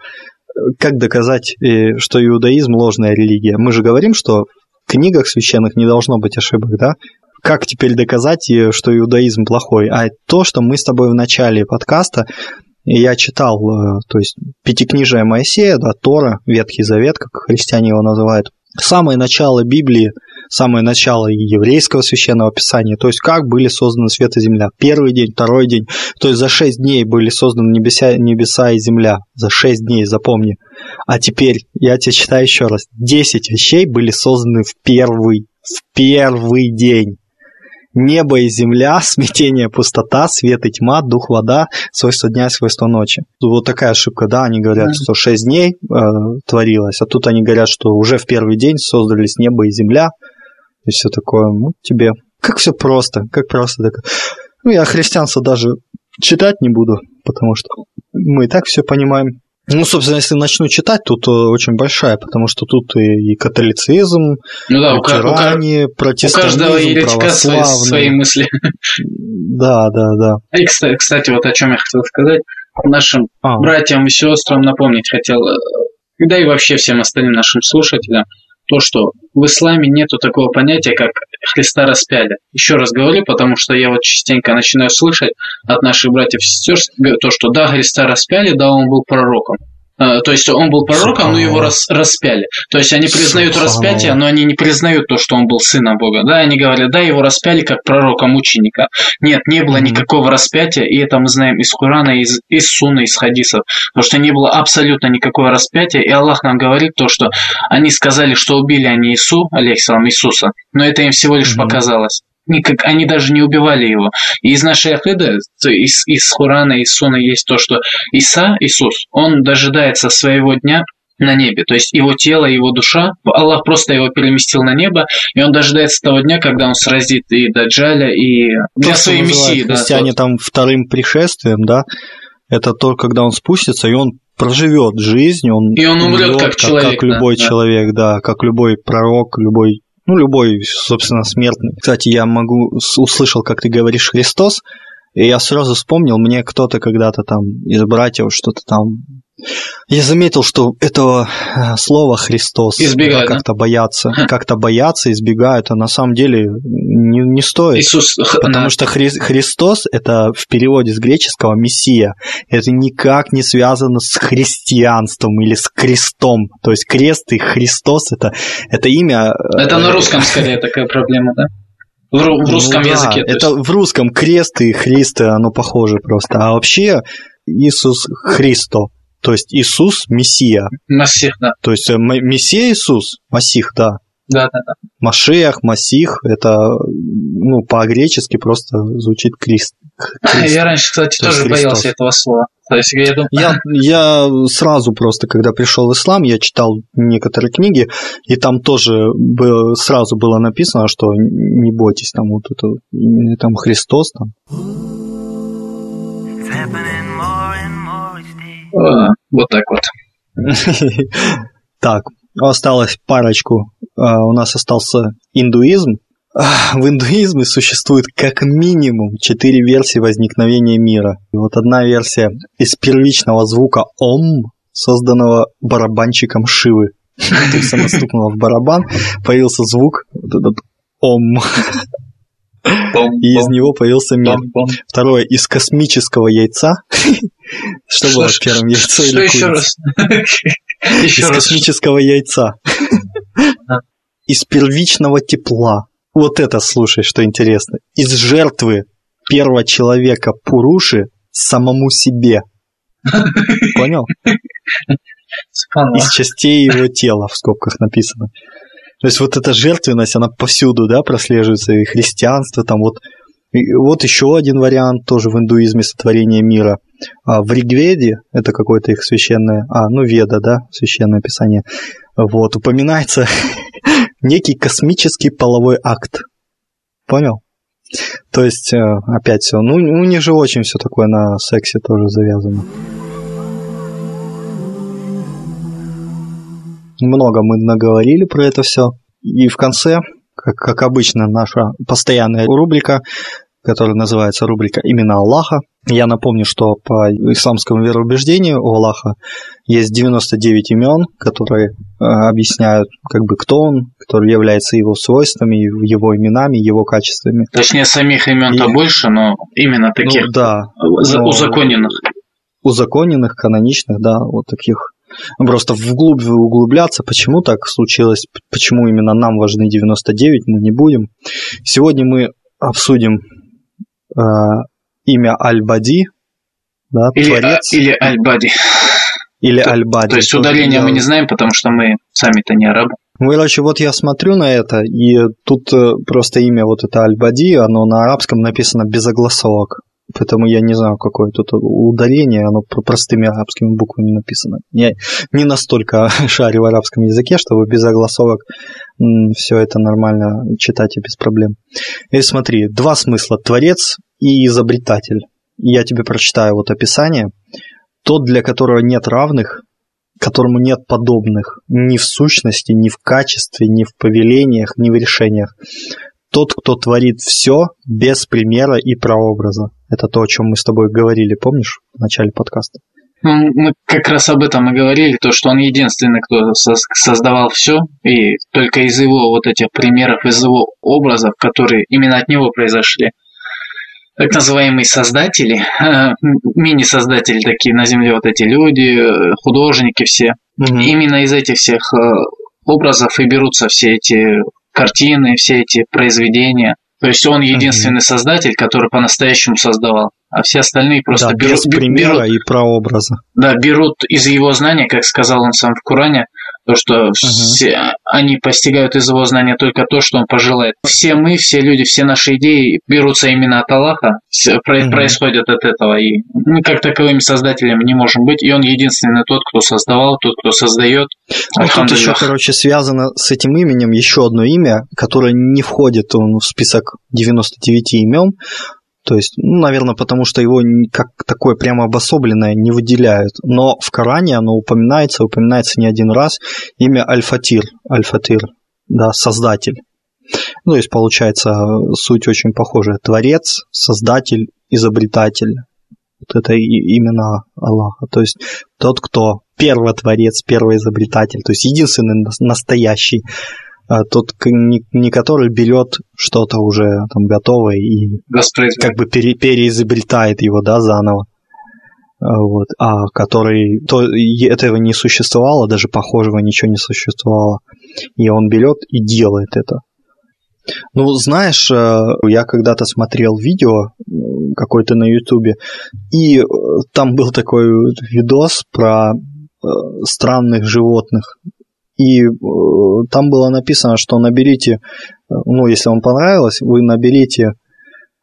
как доказать, э, что иудаизм ложная религия. Мы же говорим, что в книгах священных не должно быть ошибок, да? Как теперь доказать, э, что иудаизм плохой? А то, что мы с тобой в начале подкаста я читал, э, то есть Пятикнижие Моисея, да, Тора, Ветхий Завет, как христиане его называют, самое начало Библии, самое начало еврейского священного писания, то есть как были созданы свет и земля. Первый день, второй день, то есть за шесть дней были созданы небеса, небеса и земля. За шесть дней, запомни. А теперь я тебе читаю еще раз. Десять вещей были созданы в первый, в первый день. Небо и земля, смятение, пустота, свет и тьма, дух, вода, свойства дня и свойства ночи. Вот такая ошибка, да, они говорят, что шесть дней э, творилось, а тут они говорят, что уже в первый день создались небо и земля, и все такое, ну, тебе. Как все просто, как просто. Так... Ну, я христианство даже читать не буду, потому что мы и так все понимаем. Ну, собственно, если начну читать, тут очень большая, потому что тут и, и католицизм, ну, да, лютеране, у, протестантизм, у каждого еретика свои, свои мысли. Да, да, да. И, кстати, вот о чем я хотел сказать. Нашим а. братьям и сестрам напомнить хотел, э, да и вообще всем остальным нашим слушателям, то, что в исламе нету такого понятия, как Христа распяли. Еще раз говорю, потому что я вот частенько начинаю слышать от наших братьев и сестер то, что да, Христа распяли, да, он был пророком. Э, то есть он был пророком, но его рас, распяли. То есть они признают распятие, но они не признают то, что он был сыном Бога. Да, они говорят, да, его распяли как пророка, мученика. Нет, не было никакого распятия, и это мы знаем из Корана, из, из Сунны, из хадисов. Потому что не было абсолютно никакого распятия, и Аллах нам говорит то, что они сказали, что убили они Иису, алейхиссалам, Иисуса, но это им всего лишь показалось никак, они даже не убивали его. И из нашей акиды, из, из Хурана, из Суна есть то, что Иса, Иисус, он дожидается своего дня на небе. То есть его тело, его душа, Аллах просто его переместил на небо, и он дожидается того дня, когда он сразит и Даджаля, и для своей мессии. Христиане да, там вторым пришествием, да, это то, когда он спустится, и он проживет жизнь, он, и он умрет, как, как человек, как любой да, человек, да, как любой пророк, любой ну, любой, собственно, смертный. Кстати, я могу, услышал, как ты говоришь Христос, и я сразу вспомнил, мне кто-то когда-то там из братьев что-то там я заметил, что этого э, слова Христос избегают, как-то да? боятся, как-то боятся, избегают, а на самом деле не, не стоит. Иисус, потому да. что Хри, Христос это в переводе с греческого Мессия. Это никак не связано с христианством или с крестом. То есть крест и Христос это, это имя. Э, это на русском скорее такая проблема, да? В, в ну русском ну, языке. Да, это в русском крест и Христ, оно похоже просто. А вообще Иисус Христо. То есть Иисус – Мессия. Масих, да. То есть э, Мессия Иисус, Масих, да. Да, да, да. Машеях, Масих – это ну, по-гречески просто звучит Крист. Крист. Я раньше, кстати, То тоже боялся этого слова. То есть, я, думаю... я, я сразу просто, когда пришел в ислам, я читал некоторые книги, и там тоже было, сразу было написано, что не бойтесь, там вот это, там Христос там. Вот так вот. Так, осталось парочку. А, у нас остался индуизм. А, в индуизме существует как минимум четыре версии возникновения мира. И вот одна версия из первичного звука «Ом», созданного барабанщиком Шивы. То есть она стукнула в барабан, появился звук, вот этот «Ом». И из него появился мир. Второе, из космического яйца. Что было первым, яйцо или еще раз? Из космического яйца. Из первичного тепла. Вот это, слушай, что интересно. Из жертвы первого человека Пуруши самому себе. Понял? Из частей его тела, в скобках написано. То есть вот эта жертвенность, она повсюду, да, прослеживается, и христианство, там вот. И вот еще один вариант тоже в индуизме сотворения мира. А в Ригведе, это какое-то их священное, а, ну, Веда, да, священное писание, вот, упоминается некий космический половой акт. Понял? То есть, э, опять все, ну, у них же очень все такое на сексе тоже завязано. много мы наговорили про это все. И в конце как, как обычно, наша постоянная рубрика которая называется рубрика «Имена Аллаха». Я напомню, что по исламскому вероубеждению у Аллаха есть 99 имен, которые э, объясняют, как бы, кто он, который является его свойствами, его именами, его качествами. Точнее, самих имен-то И... больше, но именно ну таких ну, да, но... узаконенных. Узаконенных, каноничных, да, вот таких Просто вглубь углубляться, почему так случилось, почему именно нам важны 99, мы не будем. Сегодня мы обсудим э, имя Аль-Бади, да, или, творец. Или Аль-Бади. Или Аль-Бади. То есть ударение я... мы не знаем, потому что мы сами-то не арабы. Ну, короче, вот я смотрю на это, и тут э, просто имя вот это Аль-Бади, оно на арабском написано без огласовок. Поэтому я не знаю, какое тут ударение, оно простыми арабскими буквами написано. Я не настолько шарю в арабском языке, чтобы без огласовок все это нормально читать и без проблем. И смотри, два смысла. Творец и изобретатель. Я тебе прочитаю вот описание. Тот, для которого нет равных, которому нет подобных ни в сущности, ни в качестве, ни в повелениях, ни в решениях. Тот, кто творит все без примера и прообраза. Это то, о чем мы с тобой говорили, помнишь, в начале подкаста? Ну, мы как раз об этом и говорили, то, что он единственный, кто создавал все, и только из его вот этих примеров, из его образов, которые именно от него произошли, так называемые создатели, мини-создатели такие на Земле, вот эти люди, художники все, угу. именно из этих всех э, образов и берутся все эти картины, все эти произведения. То есть он единственный создатель, который по-настоящему создавал, а все остальные просто да, берут, без примера берут, и прообраза. Да, берут из его знания, как сказал он сам в Коране, то, что угу. все, они постигают из его знания только то, что он пожелает. Все мы, все люди, все наши идеи берутся именно от Аллаха, все, угу. происходят от этого, и мы как таковыми создателями не можем быть, и он единственный тот, кто создавал, тот, кто создает. А тут еще, короче, связано с этим именем еще одно имя, которое не входит в список 99 имен, то есть, ну, наверное, потому что его как такое прямо обособленное не выделяют. Но в Коране оно упоминается, упоминается не один раз. Имя Аль-Фатир. Аль-Фатир, да, создатель. Ну, то есть, получается, суть очень похожая. Творец, создатель, изобретатель. Вот это именно Аллаха. То есть, тот, кто первый творец, первый изобретатель. То есть, единственный настоящий а тот, не, не который берет что-то уже там готовое и как бы пере, переизобретает его, да, заново. А, вот, а который то этого не существовало, даже похожего ничего не существовало. И он берет и делает это. Ну, знаешь, э, я когда-то смотрел видео какое-то на Ютубе, и э, там был такой видос про э, странных животных и э, там было написано, что наберите, э, ну, если вам понравилось, вы наберите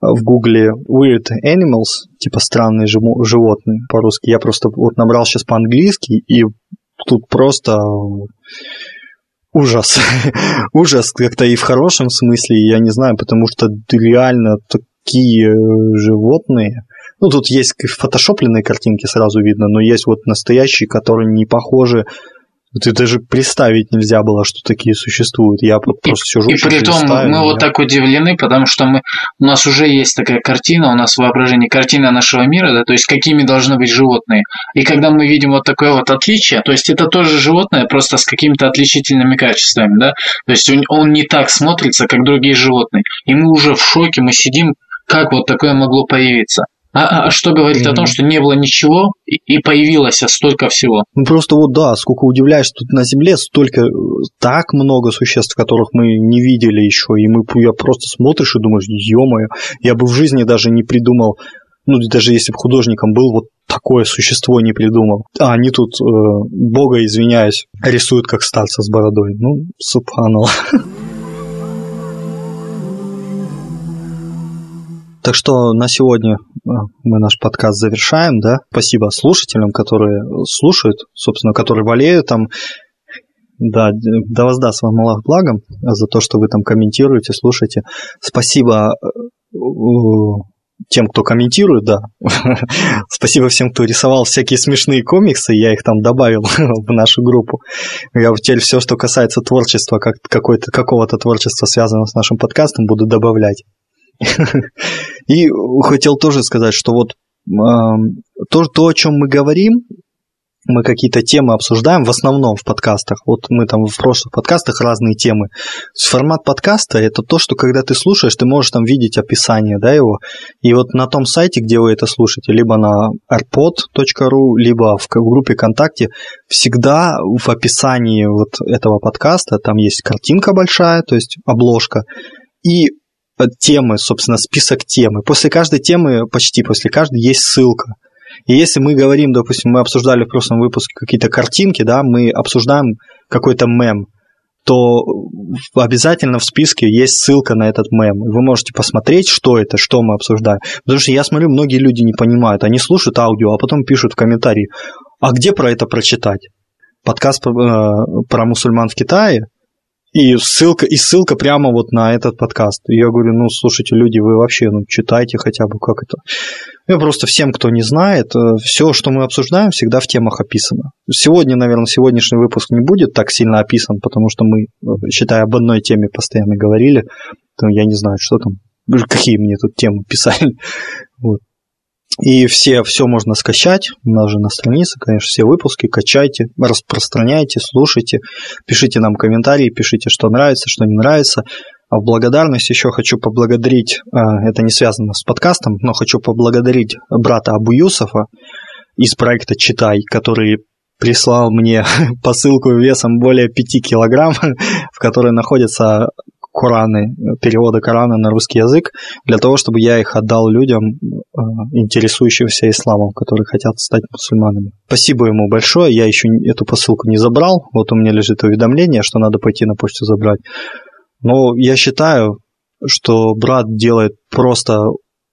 в гугле weird animals, типа странные животные по-русски. Я просто вот набрал сейчас по-английски, и тут просто ужас. ужас как-то и в хорошем смысле, я не знаю, потому что реально такие э, животные. Ну, тут есть фотошопленные картинки, сразу видно, но есть вот настоящие, которые не похожи ты даже представить нельзя было, что такие существуют. Я просто и, сижу. И при том мы я... вот так удивлены, потому что мы, у нас уже есть такая картина, у нас воображение картина нашего мира, да, то есть какими должны быть животные. И когда мы видим вот такое вот отличие, то есть это тоже животное, просто с какими-то отличительными качествами, да, то есть он, он не так смотрится, как другие животные. И мы уже в шоке, мы сидим, как вот такое могло появиться. А, а, а что говорит mm-hmm. о том, что не было ничего и появилось столько всего? Ну просто вот да, сколько удивляешь, тут на Земле столько, э, так много существ, которых мы не видели еще, и мы я просто смотришь и думаешь, ё-моё, я бы в жизни даже не придумал, ну даже если бы художником был, вот такое существо не придумал. А они тут, э, бога извиняюсь, рисуют как старца с бородой. Ну, субханаллах. Так что на сегодня э, мы наш подкаст завершаем, да. Спасибо слушателям, которые слушают, собственно, которые болеют там. Да, да воздаст вам Аллах благом за то, что вы там комментируете, слушаете. Спасибо э, тем, кто комментирует, да. Спасибо всем, кто рисовал всякие смешные комиксы, я их там добавил в нашу группу. Я теперь все, что касается творчества, как какой-то, какого-то творчества, связанного с нашим подкастом, буду добавлять. И хотел тоже сказать, что вот то, то, о чем мы говорим, мы какие-то темы обсуждаем, в основном в подкастах. Вот мы там в прошлых подкастах разные темы. Формат подкаста – это то, что когда ты слушаешь, ты можешь там видеть описание да, его. И вот на том сайте, где вы это слушаете, либо на arpod.ru, либо в группе ВКонтакте, всегда в описании вот этого подкаста там есть картинка большая, то есть обложка, и темы, собственно, список темы. После каждой темы, почти после каждой, есть ссылка – и если мы говорим, допустим, мы обсуждали в прошлом выпуске какие-то картинки, да, мы обсуждаем какой-то мем, то обязательно в списке есть ссылка на этот мем. Вы можете посмотреть, что это, что мы обсуждаем. Потому что я смотрю, многие люди не понимают. Они слушают аудио, а потом пишут в комментарии, а где про это прочитать? Подкаст про, э, про мусульман в Китае, и ссылка, и ссылка прямо вот на этот подкаст. И я говорю, ну, слушайте, люди, вы вообще, ну, читайте хотя бы, как это. Я просто всем, кто не знает, э, все, что мы обсуждаем, всегда в темах описано. Сегодня, наверное, сегодняшний выпуск не будет так сильно описан, потому что мы, э, считая об одной теме, постоянно говорили. То я не знаю, что там, какие мне тут темы писали. Вот. И все, все можно скачать, у нас же на странице, конечно, все выпуски, качайте, распространяйте, слушайте, пишите нам комментарии, пишите, что нравится, что не нравится. А в благодарность еще хочу поблагодарить, а, это не связано с подкастом, но хочу поблагодарить брата Абу Юсофа из проекта «Читай», который прислал мне посылку весом более 5 килограмм, в которой находится Кораны, переводы Корана на русский язык, для того, чтобы я их отдал людям, э, интересующимся исламом, которые хотят стать мусульманами. Спасибо ему большое, я еще эту посылку не забрал, вот у меня лежит уведомление, что надо пойти на почту забрать. Но я считаю, что брат делает просто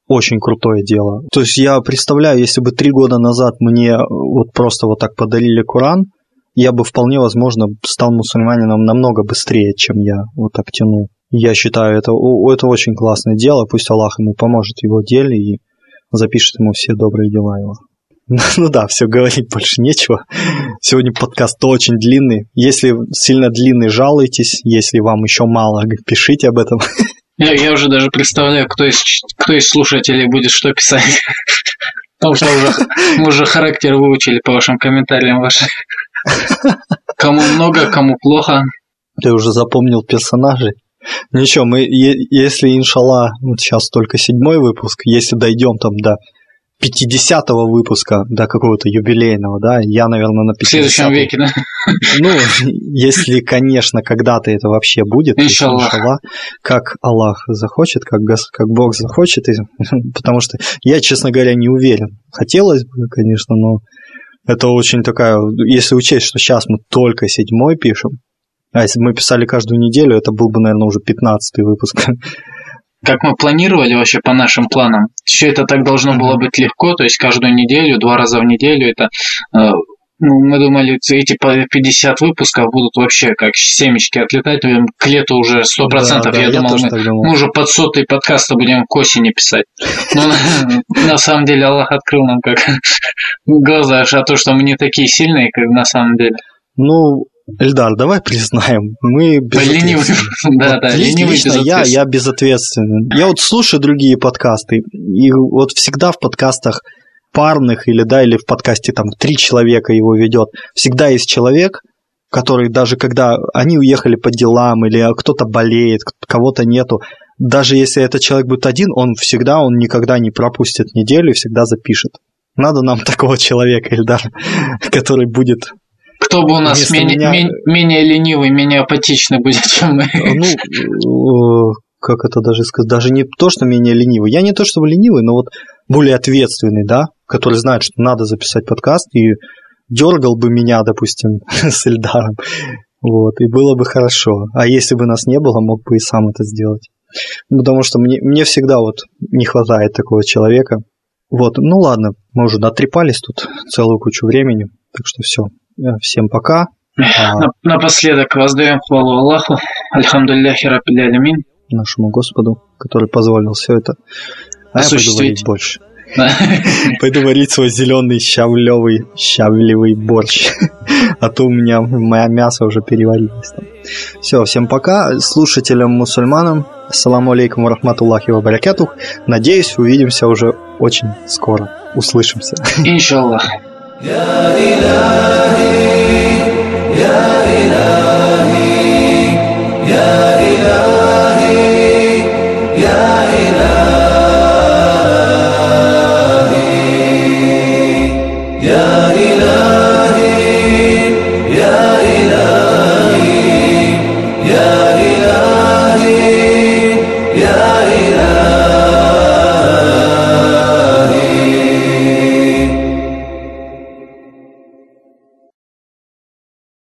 очень крутое дело. То есть я представляю, если бы три года назад мне вот просто вот так подарили Коран, я бы вполне возможно стал мусульманином намного быстрее, чем я вот так тянул. Я считаю, это, это очень классное дело, пусть Аллах ему поможет в его деле и запишет ему все добрые дела его. Ну да, все, говорить больше нечего. Сегодня подкаст очень длинный. Если сильно длинный, жалуйтесь. Если вам еще мало, пишите об этом. Я, я уже даже представляю, кто из, кто из слушателей будет что писать. Потому что уже, мы уже характер выучили по вашим комментариям вашим. Кому много, кому плохо. Ты уже запомнил персонажей? Ничего, мы, если, иншалла, вот сейчас только седьмой выпуск, если дойдем там до 50-го выпуска, до какого-то юбилейного, да, я, наверное, на 50 В следующем веке, да? Ну, если, конечно, когда-то это вообще будет, иншалла. иншалла как Аллах захочет, как, как Бог захочет, потому что я, честно говоря, не уверен. Хотелось бы, конечно, но это очень такая, если учесть, что сейчас мы только седьмой пишем, а если бы мы писали каждую неделю, это был бы, наверное, уже пятнадцатый выпуск. Как мы планировали вообще по нашим планам, все это так должно было быть легко, то есть каждую неделю, два раза в неделю, это э, ну, мы думали, эти 50 выпусков будут вообще как семечки отлетать, к лету уже 100%. Да, да, я, я думал, мы, думал, мы уже под сотый подкаста будем к осени писать. Но на самом деле Аллах открыл нам как глаза, а то, что мы не такие сильные, как на самом деле. Ну, Эльдар, давай признаем, мы безответственны. Да, да, лично я, я безответственный. Я вот слушаю другие подкасты, и вот всегда в подкастах парных или да, или в подкасте там три человека его ведет, всегда есть человек, который даже когда они уехали по делам или кто-то болеет, кого-то нету, даже если этот человек будет один, он всегда, он никогда не пропустит неделю и всегда запишет. Надо нам такого человека, Эльдар, который будет кто бы у нас менее, меня... менее, менее ленивый, менее апатичный будет, чем мы? Ну, как это даже сказать, даже не то, что менее ленивый. Я не то, чтобы ленивый, но вот более ответственный, да, который знает, что надо записать подкаст и дергал бы меня, допустим, с Эльдаром. Вот, и было бы хорошо. А если бы нас не было, мог бы и сам это сделать. Потому что мне, мне всегда вот не хватает такого человека. Вот, ну ладно, мы уже натрепались тут целую кучу времени, так что все. Э, всем пока. А напоследок воздаем хвалу Аллаху, альхамдулляхи раббил Нашему Господу, который позволил все это А я пойду варить больше. Пойду варить свой зеленый щавлевый, щавлевый борщ. А то у меня моя мясо уже переварилось там. Все, всем пока. Слушателям-мусульманам, ассаламу алейкум рахматуллахи ва баракатух. Надеюсь, увидимся уже очень скоро. Услышимся. Иншаллах. يا إلهي يا إلهي يا إلهي